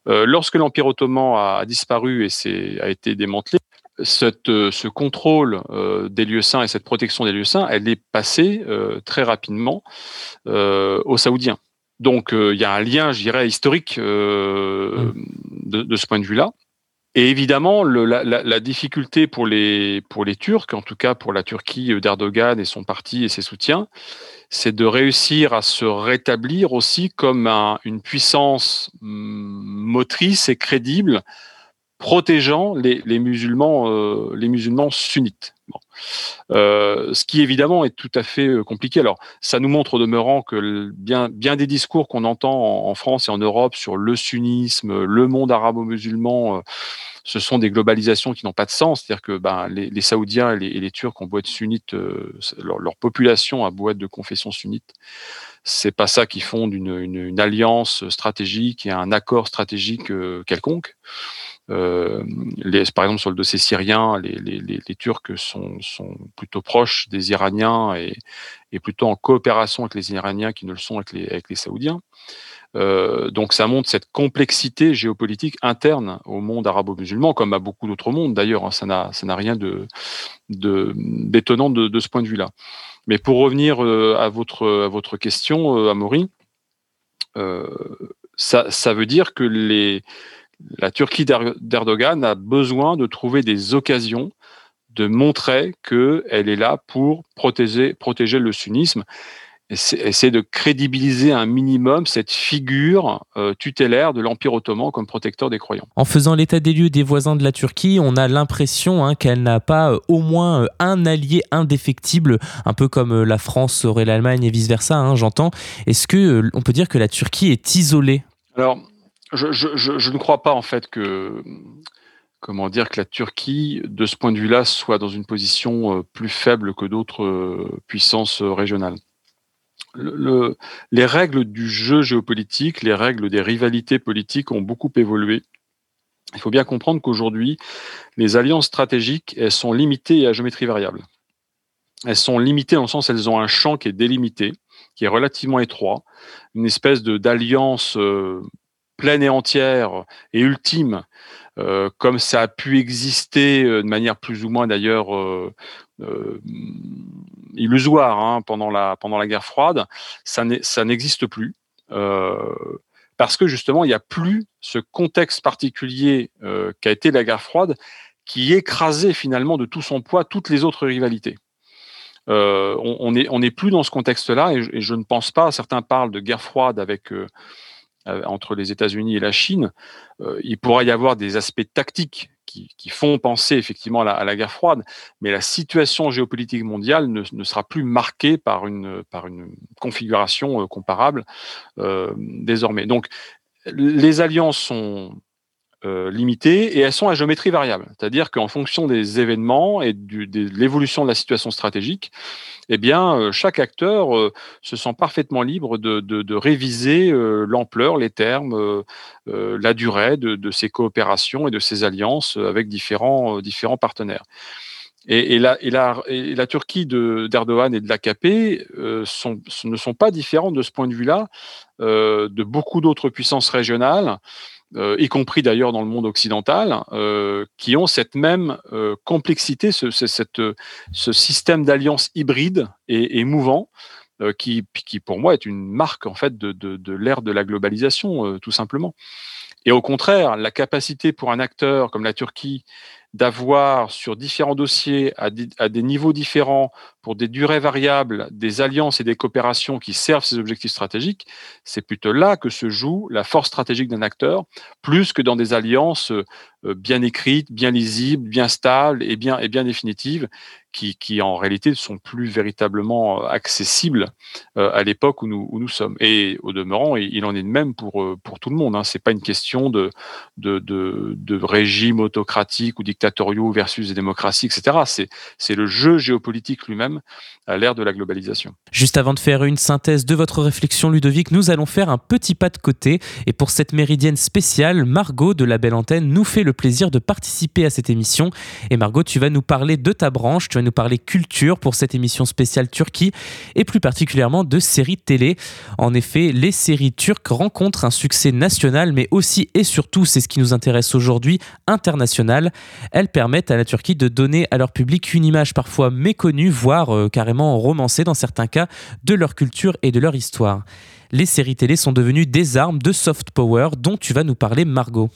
B: Euh, lorsque l'Empire ottoman a, a disparu et a été démantelé, cette, ce contrôle euh, des lieux saints et cette protection des lieux saints, elle est passée euh, très rapidement euh, aux Saoudiens. Donc il y a un lien, je dirais, historique mmh. de, de, ce point de vue-là. Et évidemment, la, difficulté pour les, Turcs, en tout cas pour la Turquie d'Erdogan et son parti et ses soutiens, c'est de réussir à se rétablir aussi comme un, une puissance mm, motrice et crédible, protégeant les, euh, musulmans sunnites. Euh, ce qui évidemment est tout à fait euh, compliqué. Alors, ça nous montre au demeurant que bien, des discours qu'on entend en, France et en Europe sur le sunnisme, le monde arabo-musulman, euh, ce sont des globalisations qui n'ont pas de sens. C'est-à-dire que ben, les, Saoudiens et les, et les, Turcs ont beau être sunnites, leur, leur, population a beau être de confession sunnite, c'est pas ça qui fonde une, alliance stratégique et un accord stratégique quelconque. Euh, les, par exemple, sur le dossier syrien, les Turcs sont, sont, plutôt proches des Iraniens et, et, plutôt en coopération avec les Iraniens qui ne le sont avec les, avec les Saoudiens. Euh, donc ça montre cette complexité géopolitique interne au monde arabo-musulman, comme à beaucoup d'autres mondes d'ailleurs. Hein, ça n'a rien d'étonnant de, de, de, ce point de vue-là. Mais pour revenir euh, à votre à votre question, euh, Amaury, euh, ça, ça veut dire que les la Turquie d'Erdogan a besoin de trouver des occasions de montrer qu'elle est là pour protéger, protéger le sunnisme essayer de crédibiliser un minimum cette figure euh, tutélaire de l'Empire ottoman comme protecteur des croyants.
A: En faisant l'état des lieux des voisins de la Turquie, on a l'impression hein, qu'elle n'a pas euh, au moins euh, un allié indéfectible, un peu comme la France aurait l'Allemagne et vice-versa, hein, j'entends. Est-ce que on peut dire que la Turquie est isolée?
B: Alors, je, je, je, ne crois pas en fait que comment dire que la Turquie, de ce point de vue-là, soit dans une position euh, plus faible que d'autres euh, puissances euh, régionales. Le, le, les règles du jeu géopolitique, les règles des rivalités politiques ont beaucoup évolué. Il faut bien comprendre qu'aujourd'hui, les alliances stratégiques, elles sont limitées à géométrie variable. Elles sont limitées dans le sens elles ont un champ qui est délimité, qui est relativement étroit, une espèce d'alliance pleine et entière et ultime, euh, comme ça a pu exister euh, de manière plus ou moins d'ailleurs euh, illusoire hein, pendant, la, pendant la guerre froide, ça n'existe plus. Parce que justement, il n'y a plus ce contexte particulier qu'a été la guerre froide qui écrasait finalement de tout son poids toutes les autres rivalités. on n'est on plus dans ce contexte-là et, je ne pense pas, certains parlent de guerre froide avec entre les États-Unis et la Chine, euh, il pourra y avoir des aspects tactiques qui, font penser effectivement à la, guerre froide, mais la situation géopolitique mondiale ne, sera plus marquée par une, par une configuration euh, comparable euh, désormais. Donc, les alliances sont euh, limitées et elles sont à géométrie variable, c'est-à-dire qu'en fonction des événements et de l'évolution de la situation stratégique, eh bien, euh, chaque acteur euh, se sent parfaitement libre de, réviser l'ampleur, les termes, la durée de, ces coopérations et de ces alliances avec différents, partenaires. Et, la, Turquie d'Erdogan et de l'AKP ne sont pas différentes de ce point de vue-là de beaucoup d'autres puissances régionales y compris d'ailleurs dans le monde occidental, euh, qui ont cette même euh, complexité, ce, ce, cette, ce système d'alliance hybride et, et mouvant, euh, qui, qui, pour moi est une marque en fait de, de, de l'ère de la globalisation, euh, tout simplement. Et au contraire, la capacité pour un acteur comme la Turquie d'avoir sur différents dossiers à, des niveaux différents, pour des durées variables, des alliances et des coopérations qui servent ses objectifs stratégiques, c'est plutôt là que se joue la force stratégique d'un acteur, plus que dans des alliances euh, bien écrites, bien lisibles, bien stables et bien définitives, qui, en réalité ne sont plus véritablement euh, accessibles euh, à l'époque où nous, sommes. Et au demeurant, il en est de même pour, pour tout le monde. Hein. Ce n'est pas une question de, de, de, régime autocratique ou dictatoriaux versus des démocraties, etc. C'est le jeu géopolitique lui-même à l'ère de la globalisation.
A: Juste avant de faire une synthèse de votre réflexion, Ludovic, nous allons faire un petit pas de côté. Et pour cette méridienne spéciale, Margot de la Belle Antenne nous fait le plaisir de participer à cette émission. Et Margot, tu vas nous parler de ta branche, nous parler culture pour cette émission spéciale Turquie et plus particulièrement de séries télé. En effet, les séries turques rencontrent un succès national, mais aussi et surtout, c'est ce qui nous intéresse aujourd'hui, international. Elles permettent à la Turquie de donner à leur public une image parfois méconnue, voire euh, carrément romancés dans certains cas de leur culture et de leur histoire. Les séries télé sont devenues des armes de soft power dont tu vas nous parler Margot.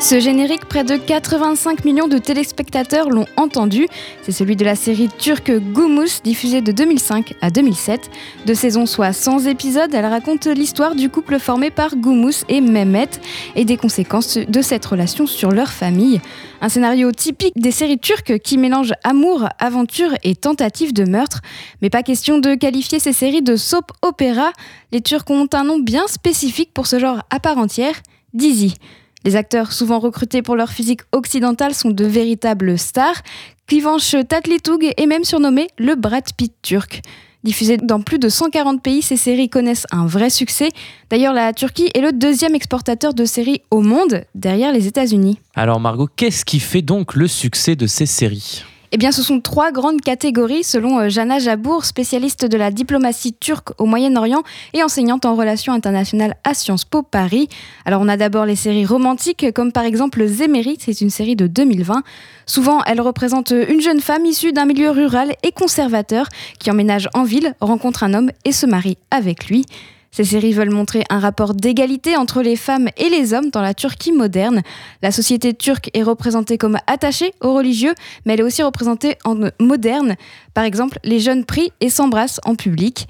C: Ce générique, près de 85 millions de téléspectateurs l'ont entendu. C'est celui de la série turque Gumus, diffusée de 2005 à 2007. Deux saisons, soit 100 épisodes, elle raconte l'histoire du couple formé par Gumus et Mehmet et des conséquences de cette relation sur leur famille. Un scénario typique des séries turques qui mélangent amour, aventure et tentative de meurtre. Mais pas question de qualifier ces séries de soap opéra. Les Turcs ont un nom bien spécifique pour ce genre à part entière, Dizzy. Les acteurs, souvent recrutés pour leur physique occidentale, sont de véritables stars. Kıvanç Tatlıtuğ est même surnommé le Brad Pitt turc. Diffusées dans plus de 140 pays, ces séries connaissent un vrai succès. D'ailleurs, la Turquie est le deuxième exportateur de séries au monde, derrière les États-Unis.
A: Alors Margot, qu'est-ce qui fait donc le succès de ces séries?
C: Eh bien, ce sont trois grandes catégories, selon euh, Jana Jabour, spécialiste de la diplomatie turque au Moyen-Orient et enseignante en relations internationales à Sciences Po Paris. Alors, on a d'abord les séries romantiques, comme par exemple Zéméry, c'est une série de 2020. Souvent, elle représente une jeune femme issue d'un milieu rural et conservateur qui emménage en ville, rencontre un homme et se marie avec lui. Ces séries veulent montrer un rapport d'égalité entre les femmes et les hommes dans la Turquie moderne. La société turque est représentée comme attachée aux religieux, mais elle est aussi représentée en moderne. Par exemple, les jeunes prient et s'embrassent en public.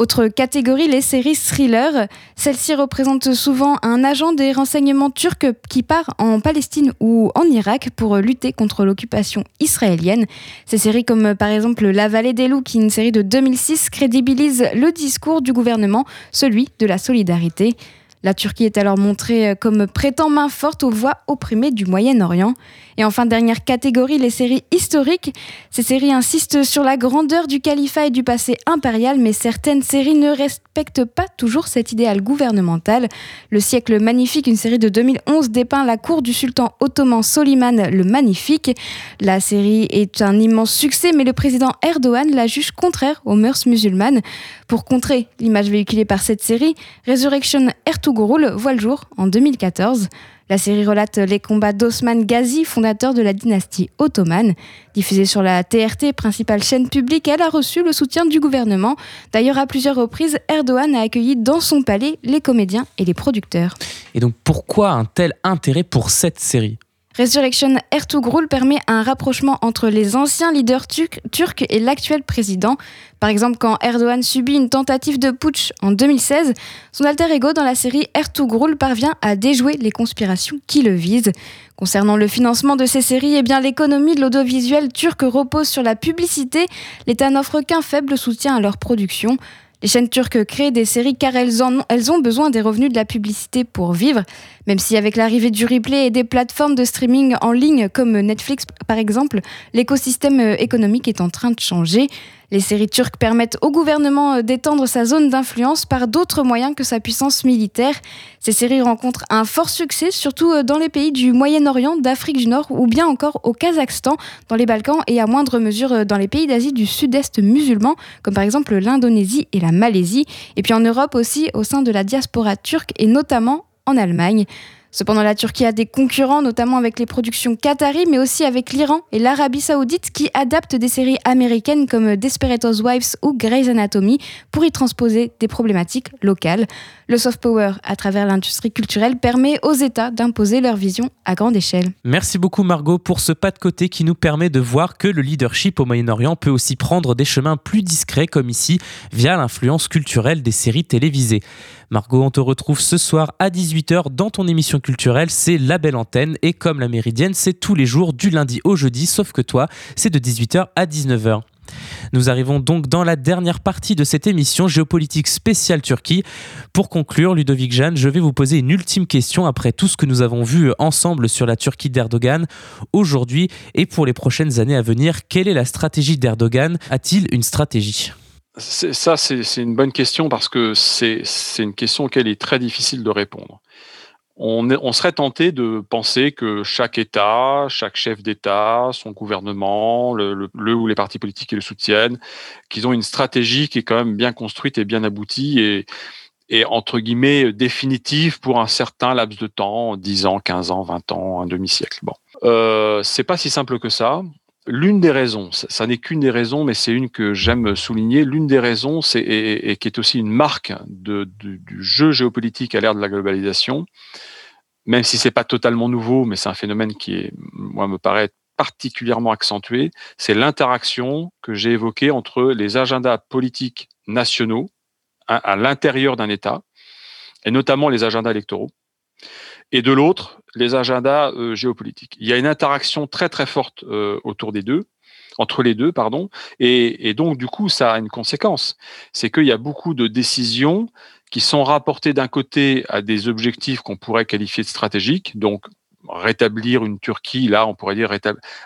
C: Autre catégorie, les séries thrillers. Celles-ci représentent souvent un agent des renseignements turcs qui part en Palestine ou en Irak pour lutter contre l'occupation israélienne. Ces séries comme par exemple La Vallée des Loups, qui est une série de 2006, crédibilisent le discours du gouvernement, celui de la solidarité. La Turquie est alors montrée comme prêtant main forte aux voix opprimées du Moyen-Orient. Et enfin, dernière catégorie, les séries historiques. Ces séries insistent sur la grandeur du califat et du passé impérial, mais certaines séries ne respectent pas toujours cet idéal gouvernemental. Le siècle magnifique, une série de 2011, dépeint la cour du sultan ottoman Soliman le Magnifique. La série est un immense succès, mais le président Erdogan la juge contraire aux mœurs musulmanes. Pour contrer l'image véhiculée par cette série, Resurrection Ertugrul voit le jour en 2014. La série relate les combats d'Osman Ghazi, fondateur de la dynastie ottomane. Diffusée sur la TRT, principale chaîne publique, elle a reçu le soutien du gouvernement. D'ailleurs, à plusieurs reprises, Erdogan a accueilli dans son palais les comédiens et les producteurs.
A: Et donc pourquoi un tel intérêt pour cette série?
C: Resurrection Ertugrul permet un rapprochement entre les anciens leaders turcs et l'actuel président. Par exemple, quand Erdogan subit une tentative de putsch en 2016, son alter ego dans la série Ertugrul parvient à déjouer les conspirations qui le visent. Concernant le financement de ces séries, eh bien l'économie de l'audiovisuel turc repose sur la publicité. L'État n'offre qu'un faible soutien à leur production. Les chaînes turques créent des séries car elles, ont, ont besoin des revenus de la publicité pour vivre, même si avec l'arrivée du replay et des plateformes de streaming en ligne comme Netflix par exemple, l'écosystème euh, économique est en train de changer. Les séries turques permettent au gouvernement euh, d'étendre sa zone d'influence par d'autres moyens que sa puissance militaire. Ces séries rencontrent un fort succès, surtout euh, dans les pays du Moyen-Orient, d'Afrique du Nord ou bien encore au Kazakhstan, dans les Balkans et à moindre mesure euh, dans les pays d'Asie du Sud-Est musulman, comme par exemple l'Indonésie et la Malaisie, et puis en Europe aussi au sein de la diaspora turque et notamment en Allemagne. Cependant, la Turquie a des concurrents, notamment avec les productions qatari, mais aussi avec l'Iran et l'Arabie saoudite, qui adaptent des séries américaines comme Desperate Housewives ou Grey's Anatomy pour y transposer des problématiques locales. Le soft power, à travers l'industrie culturelle, permet aux États d'imposer leur vision à grande échelle.
A: Merci beaucoup Margot pour ce pas de côté qui nous permet de voir que le leadership au Moyen-Orient peut aussi prendre des chemins plus discrets, comme ici, via l'influence culturelle des séries télévisées. Margot, on te retrouve ce soir à 18h dans ton émission culturelle, c'est La Belle Antenne, et comme la Méridienne, c'est tous les jours du lundi au jeudi, sauf que toi, c'est de 18h à 19h. Nous arrivons donc dans la dernière partie de cette émission géopolitique spéciale Turquie. Pour conclure, Ludovic Jeanne, je vais vous poser une ultime question après tout ce que nous avons vu ensemble sur la Turquie d'Erdogan aujourd'hui et pour les prochaines années à venir. Quelle est la stratégie d'Erdogan? A-t-il une stratégie?
B: Ça, c'est une bonne question parce que c'est une question auquel il est très difficile de répondre. On, serait tenté de penser que chaque État, chaque chef d'État, son gouvernement, le, ou les partis politiques qui le soutiennent, qu'ils ont une stratégie qui est quand même bien construite et bien aboutie et, et entre guillemets définitive pour un certain laps de temps, 10 ans, 15 ans, 20 ans, un demi-siècle. Bon, euh, c'est pas si simple que ça. L'une des raisons, ça, n'est qu'une des raisons, mais c'est une que j'aime souligner. L'une des raisons, c'est et, qui est aussi une marque du jeu géopolitique à l'ère de la globalisation, même si c'est pas totalement nouveau, mais c'est un phénomène qui est, moi, me paraît particulièrement accentué, c'est l'interaction que j'ai évoquée entre les agendas politiques nationaux à, l'intérieur d'un État, et notamment les agendas électoraux, et de l'autre, les agendas euh, géopolitiques. Il y a une interaction très très forte euh, autour des deux, entre les deux, pardon, et, et, donc du coup, ça a une conséquence, c'est qu'il y a beaucoup de décisions qui sont rapportées d'un côté à des objectifs qu'on pourrait qualifier de stratégiques, donc rétablir une Turquie, là, on pourrait dire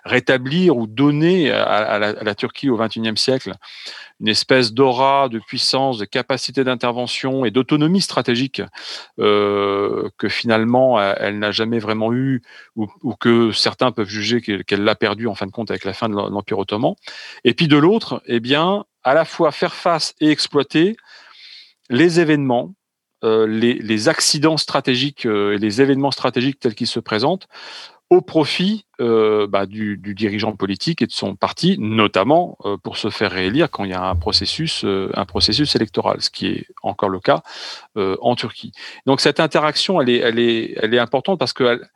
B: rétablir, ou donner à, la, Turquie au XXIe siècle une espèce d'aura, de puissance, de capacité d'intervention et d'autonomie stratégique euh, que finalement elle, n'a jamais vraiment eu, ou, que certains peuvent juger qu'elle l'a perdu en fin de compte avec la fin de l'Empire ottoman. Et puis de l'autre, eh à la fois faire face et exploiter les événements euh, les, accidents stratégiques euh, et les événements stratégiques tels qu'ils se présentent au profit euh, bah, du, dirigeant politique et de son parti, notamment pour se faire réélire quand il y a un processus, un processus électoral, ce qui est encore le cas en Turquie. Donc cette interaction, elle est, elle est, elle est importante parce elle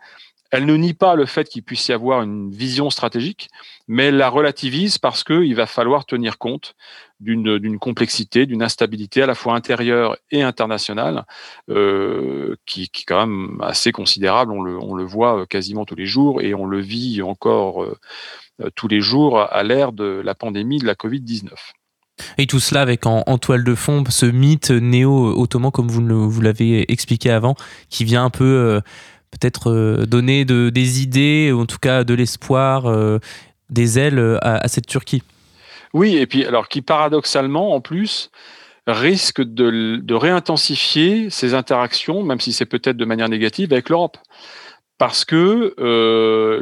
B: ne nie pas le fait qu'il puisse y avoir une vision stratégique, mais elle la relativise parce qu'il va falloir tenir compte d'une complexité, d'une instabilité à la fois intérieure et internationale, euh, qui, est quand même assez considérable. On le, on le, voit quasiment tous les jours et on le vit encore euh, tous les jours à l'ère de la pandémie de la Covid-19.
A: Et tout cela avec en, toile de fond ce mythe néo-ottoman, comme vous, vous l'avez expliqué avant, qui vient un peu... Euh, peut-être euh, donner de, des idées, ou en tout cas de l'espoir, euh, des ailes euh, à, cette Turquie.
B: Oui, et puis alors qui paradoxalement, en plus, risque de, réintensifier ces interactions, même si c'est peut-être de manière négative, avec l'Europe. Parce que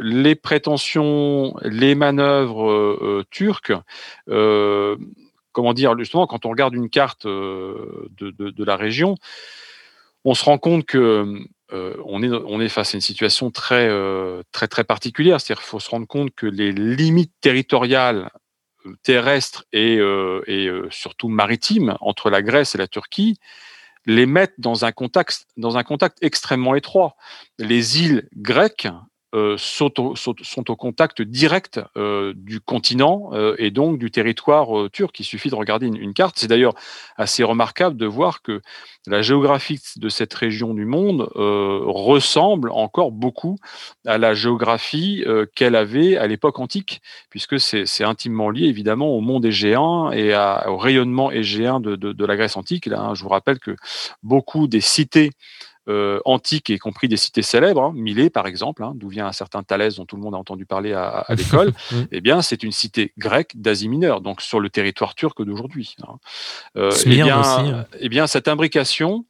B: les prétentions, les manœuvres turques, comment dire, justement, quand on regarde une carte de, la région, on se rend compte que euh, on, est, on est face à une situation très, euh, très, très particulière. C'est-à-dire faut se rendre compte que les limites territoriales euh, terrestres et, et surtout maritimes entre la Grèce et la Turquie les mettent dans un contact, dans un contact extrêmement étroit. Les îles grecques euh, sont, au, contact direct euh, du continent euh, et donc du territoire turc. Il suffit de regarder une, carte. C'est d'ailleurs assez remarquable de voir que la géographie de cette région du monde ressemble encore beaucoup à la géographie qu'elle avait à l'époque antique, puisque c'est intimement lié évidemment au monde égéen et au rayonnement égéen de, de, de la Grèce antique. Là, hein, je vous rappelle que beaucoup des cités euh, antiques, y compris des cités célèbres, hein, Milet par exemple, hein, d'où vient un certain Thalès dont tout le monde a entendu parler à, l'école, eh bien c'est une cité grecque d'Asie mineure, donc sur le territoire turc d'aujourd'hui. Hein. Euh, eh, bien, eh bien, cette imbrication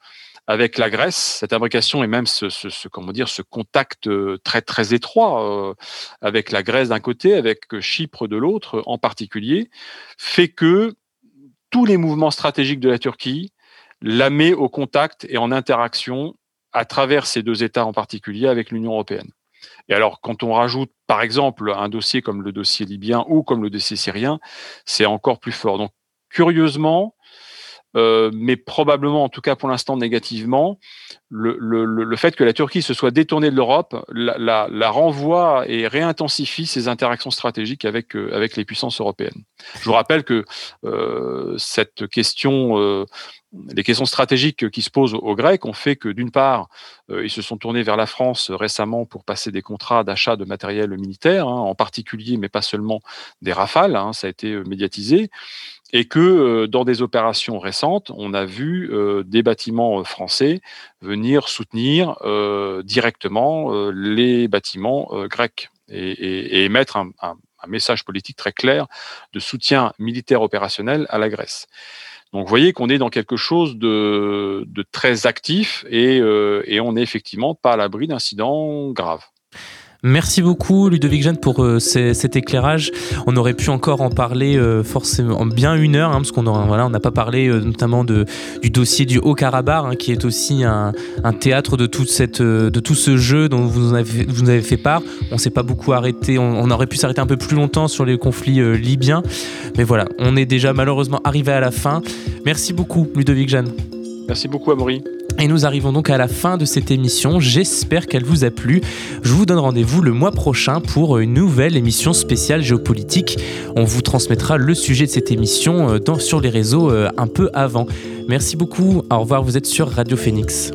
B: avec la Grèce, cette imbrication et même ce, ce, comment dire, ce contact euh, très très étroit avec la Grèce d'un côté, avec Chypre de l'autre en particulier, fait que tous les mouvements stratégiques de la Turquie la met au contact et en interaction à travers ces deux États en particulier avec l'Union européenne. Et alors, quand on rajoute, par exemple, un dossier comme le dossier libyen ou comme le dossier syrien, c'est encore plus fort. Donc, curieusement, euh, mais probablement, en tout cas pour l'instant négativement, le, fait que la Turquie se soit détournée de l'Europe la, renvoie et réintensifie ses interactions stratégiques avec, euh, avec les puissances européennes. Je vous rappelle que euh, cette question les questions stratégiques qui se posent aux Grecs ont fait que, d'une part, ils se sont tournés vers la France récemment pour passer des contrats d'achat de matériel militaire, hein, en particulier, mais pas seulement des rafales, hein, ça a été médiatisé, et que euh, dans des opérations récentes, on a vu des bâtiments français venir soutenir directement les bâtiments grecs et, émettre un message politique très clair de soutien militaire opérationnel à la Grèce. Donc vous voyez qu'on est dans quelque chose de, très actif et, euh, et on n'est effectivement pas à l'abri d'incidents graves.
A: Merci beaucoup Ludovic Jeanne pour euh, cet éclairage. On aurait pu encore en parler euh, forcément bien une heure, hein, parce qu'on voilà, on n'a pas parlé euh, notamment de, du dossier du Haut-Karabakh, hein, qui est aussi un, théâtre de, toute cette, de tout ce jeu dont vous nous avez, vous avez fait part. On s'est pas beaucoup arrêté, on, aurait pu s'arrêter un peu plus longtemps sur les conflits libyens, mais voilà, on est déjà malheureusement arrivé à la fin. Merci beaucoup Ludovic Jeanne.
B: Merci beaucoup Amaury.
A: Et nous arrivons donc à la fin de cette émission. J'espère qu'elle vous a plu. Je vous donne rendez-vous le mois prochain pour une nouvelle émission spéciale géopolitique. On vous transmettra le sujet de cette émission dans, sur les réseaux un peu avant. Merci beaucoup. Au revoir. Vous êtes sur Radio Phoenix.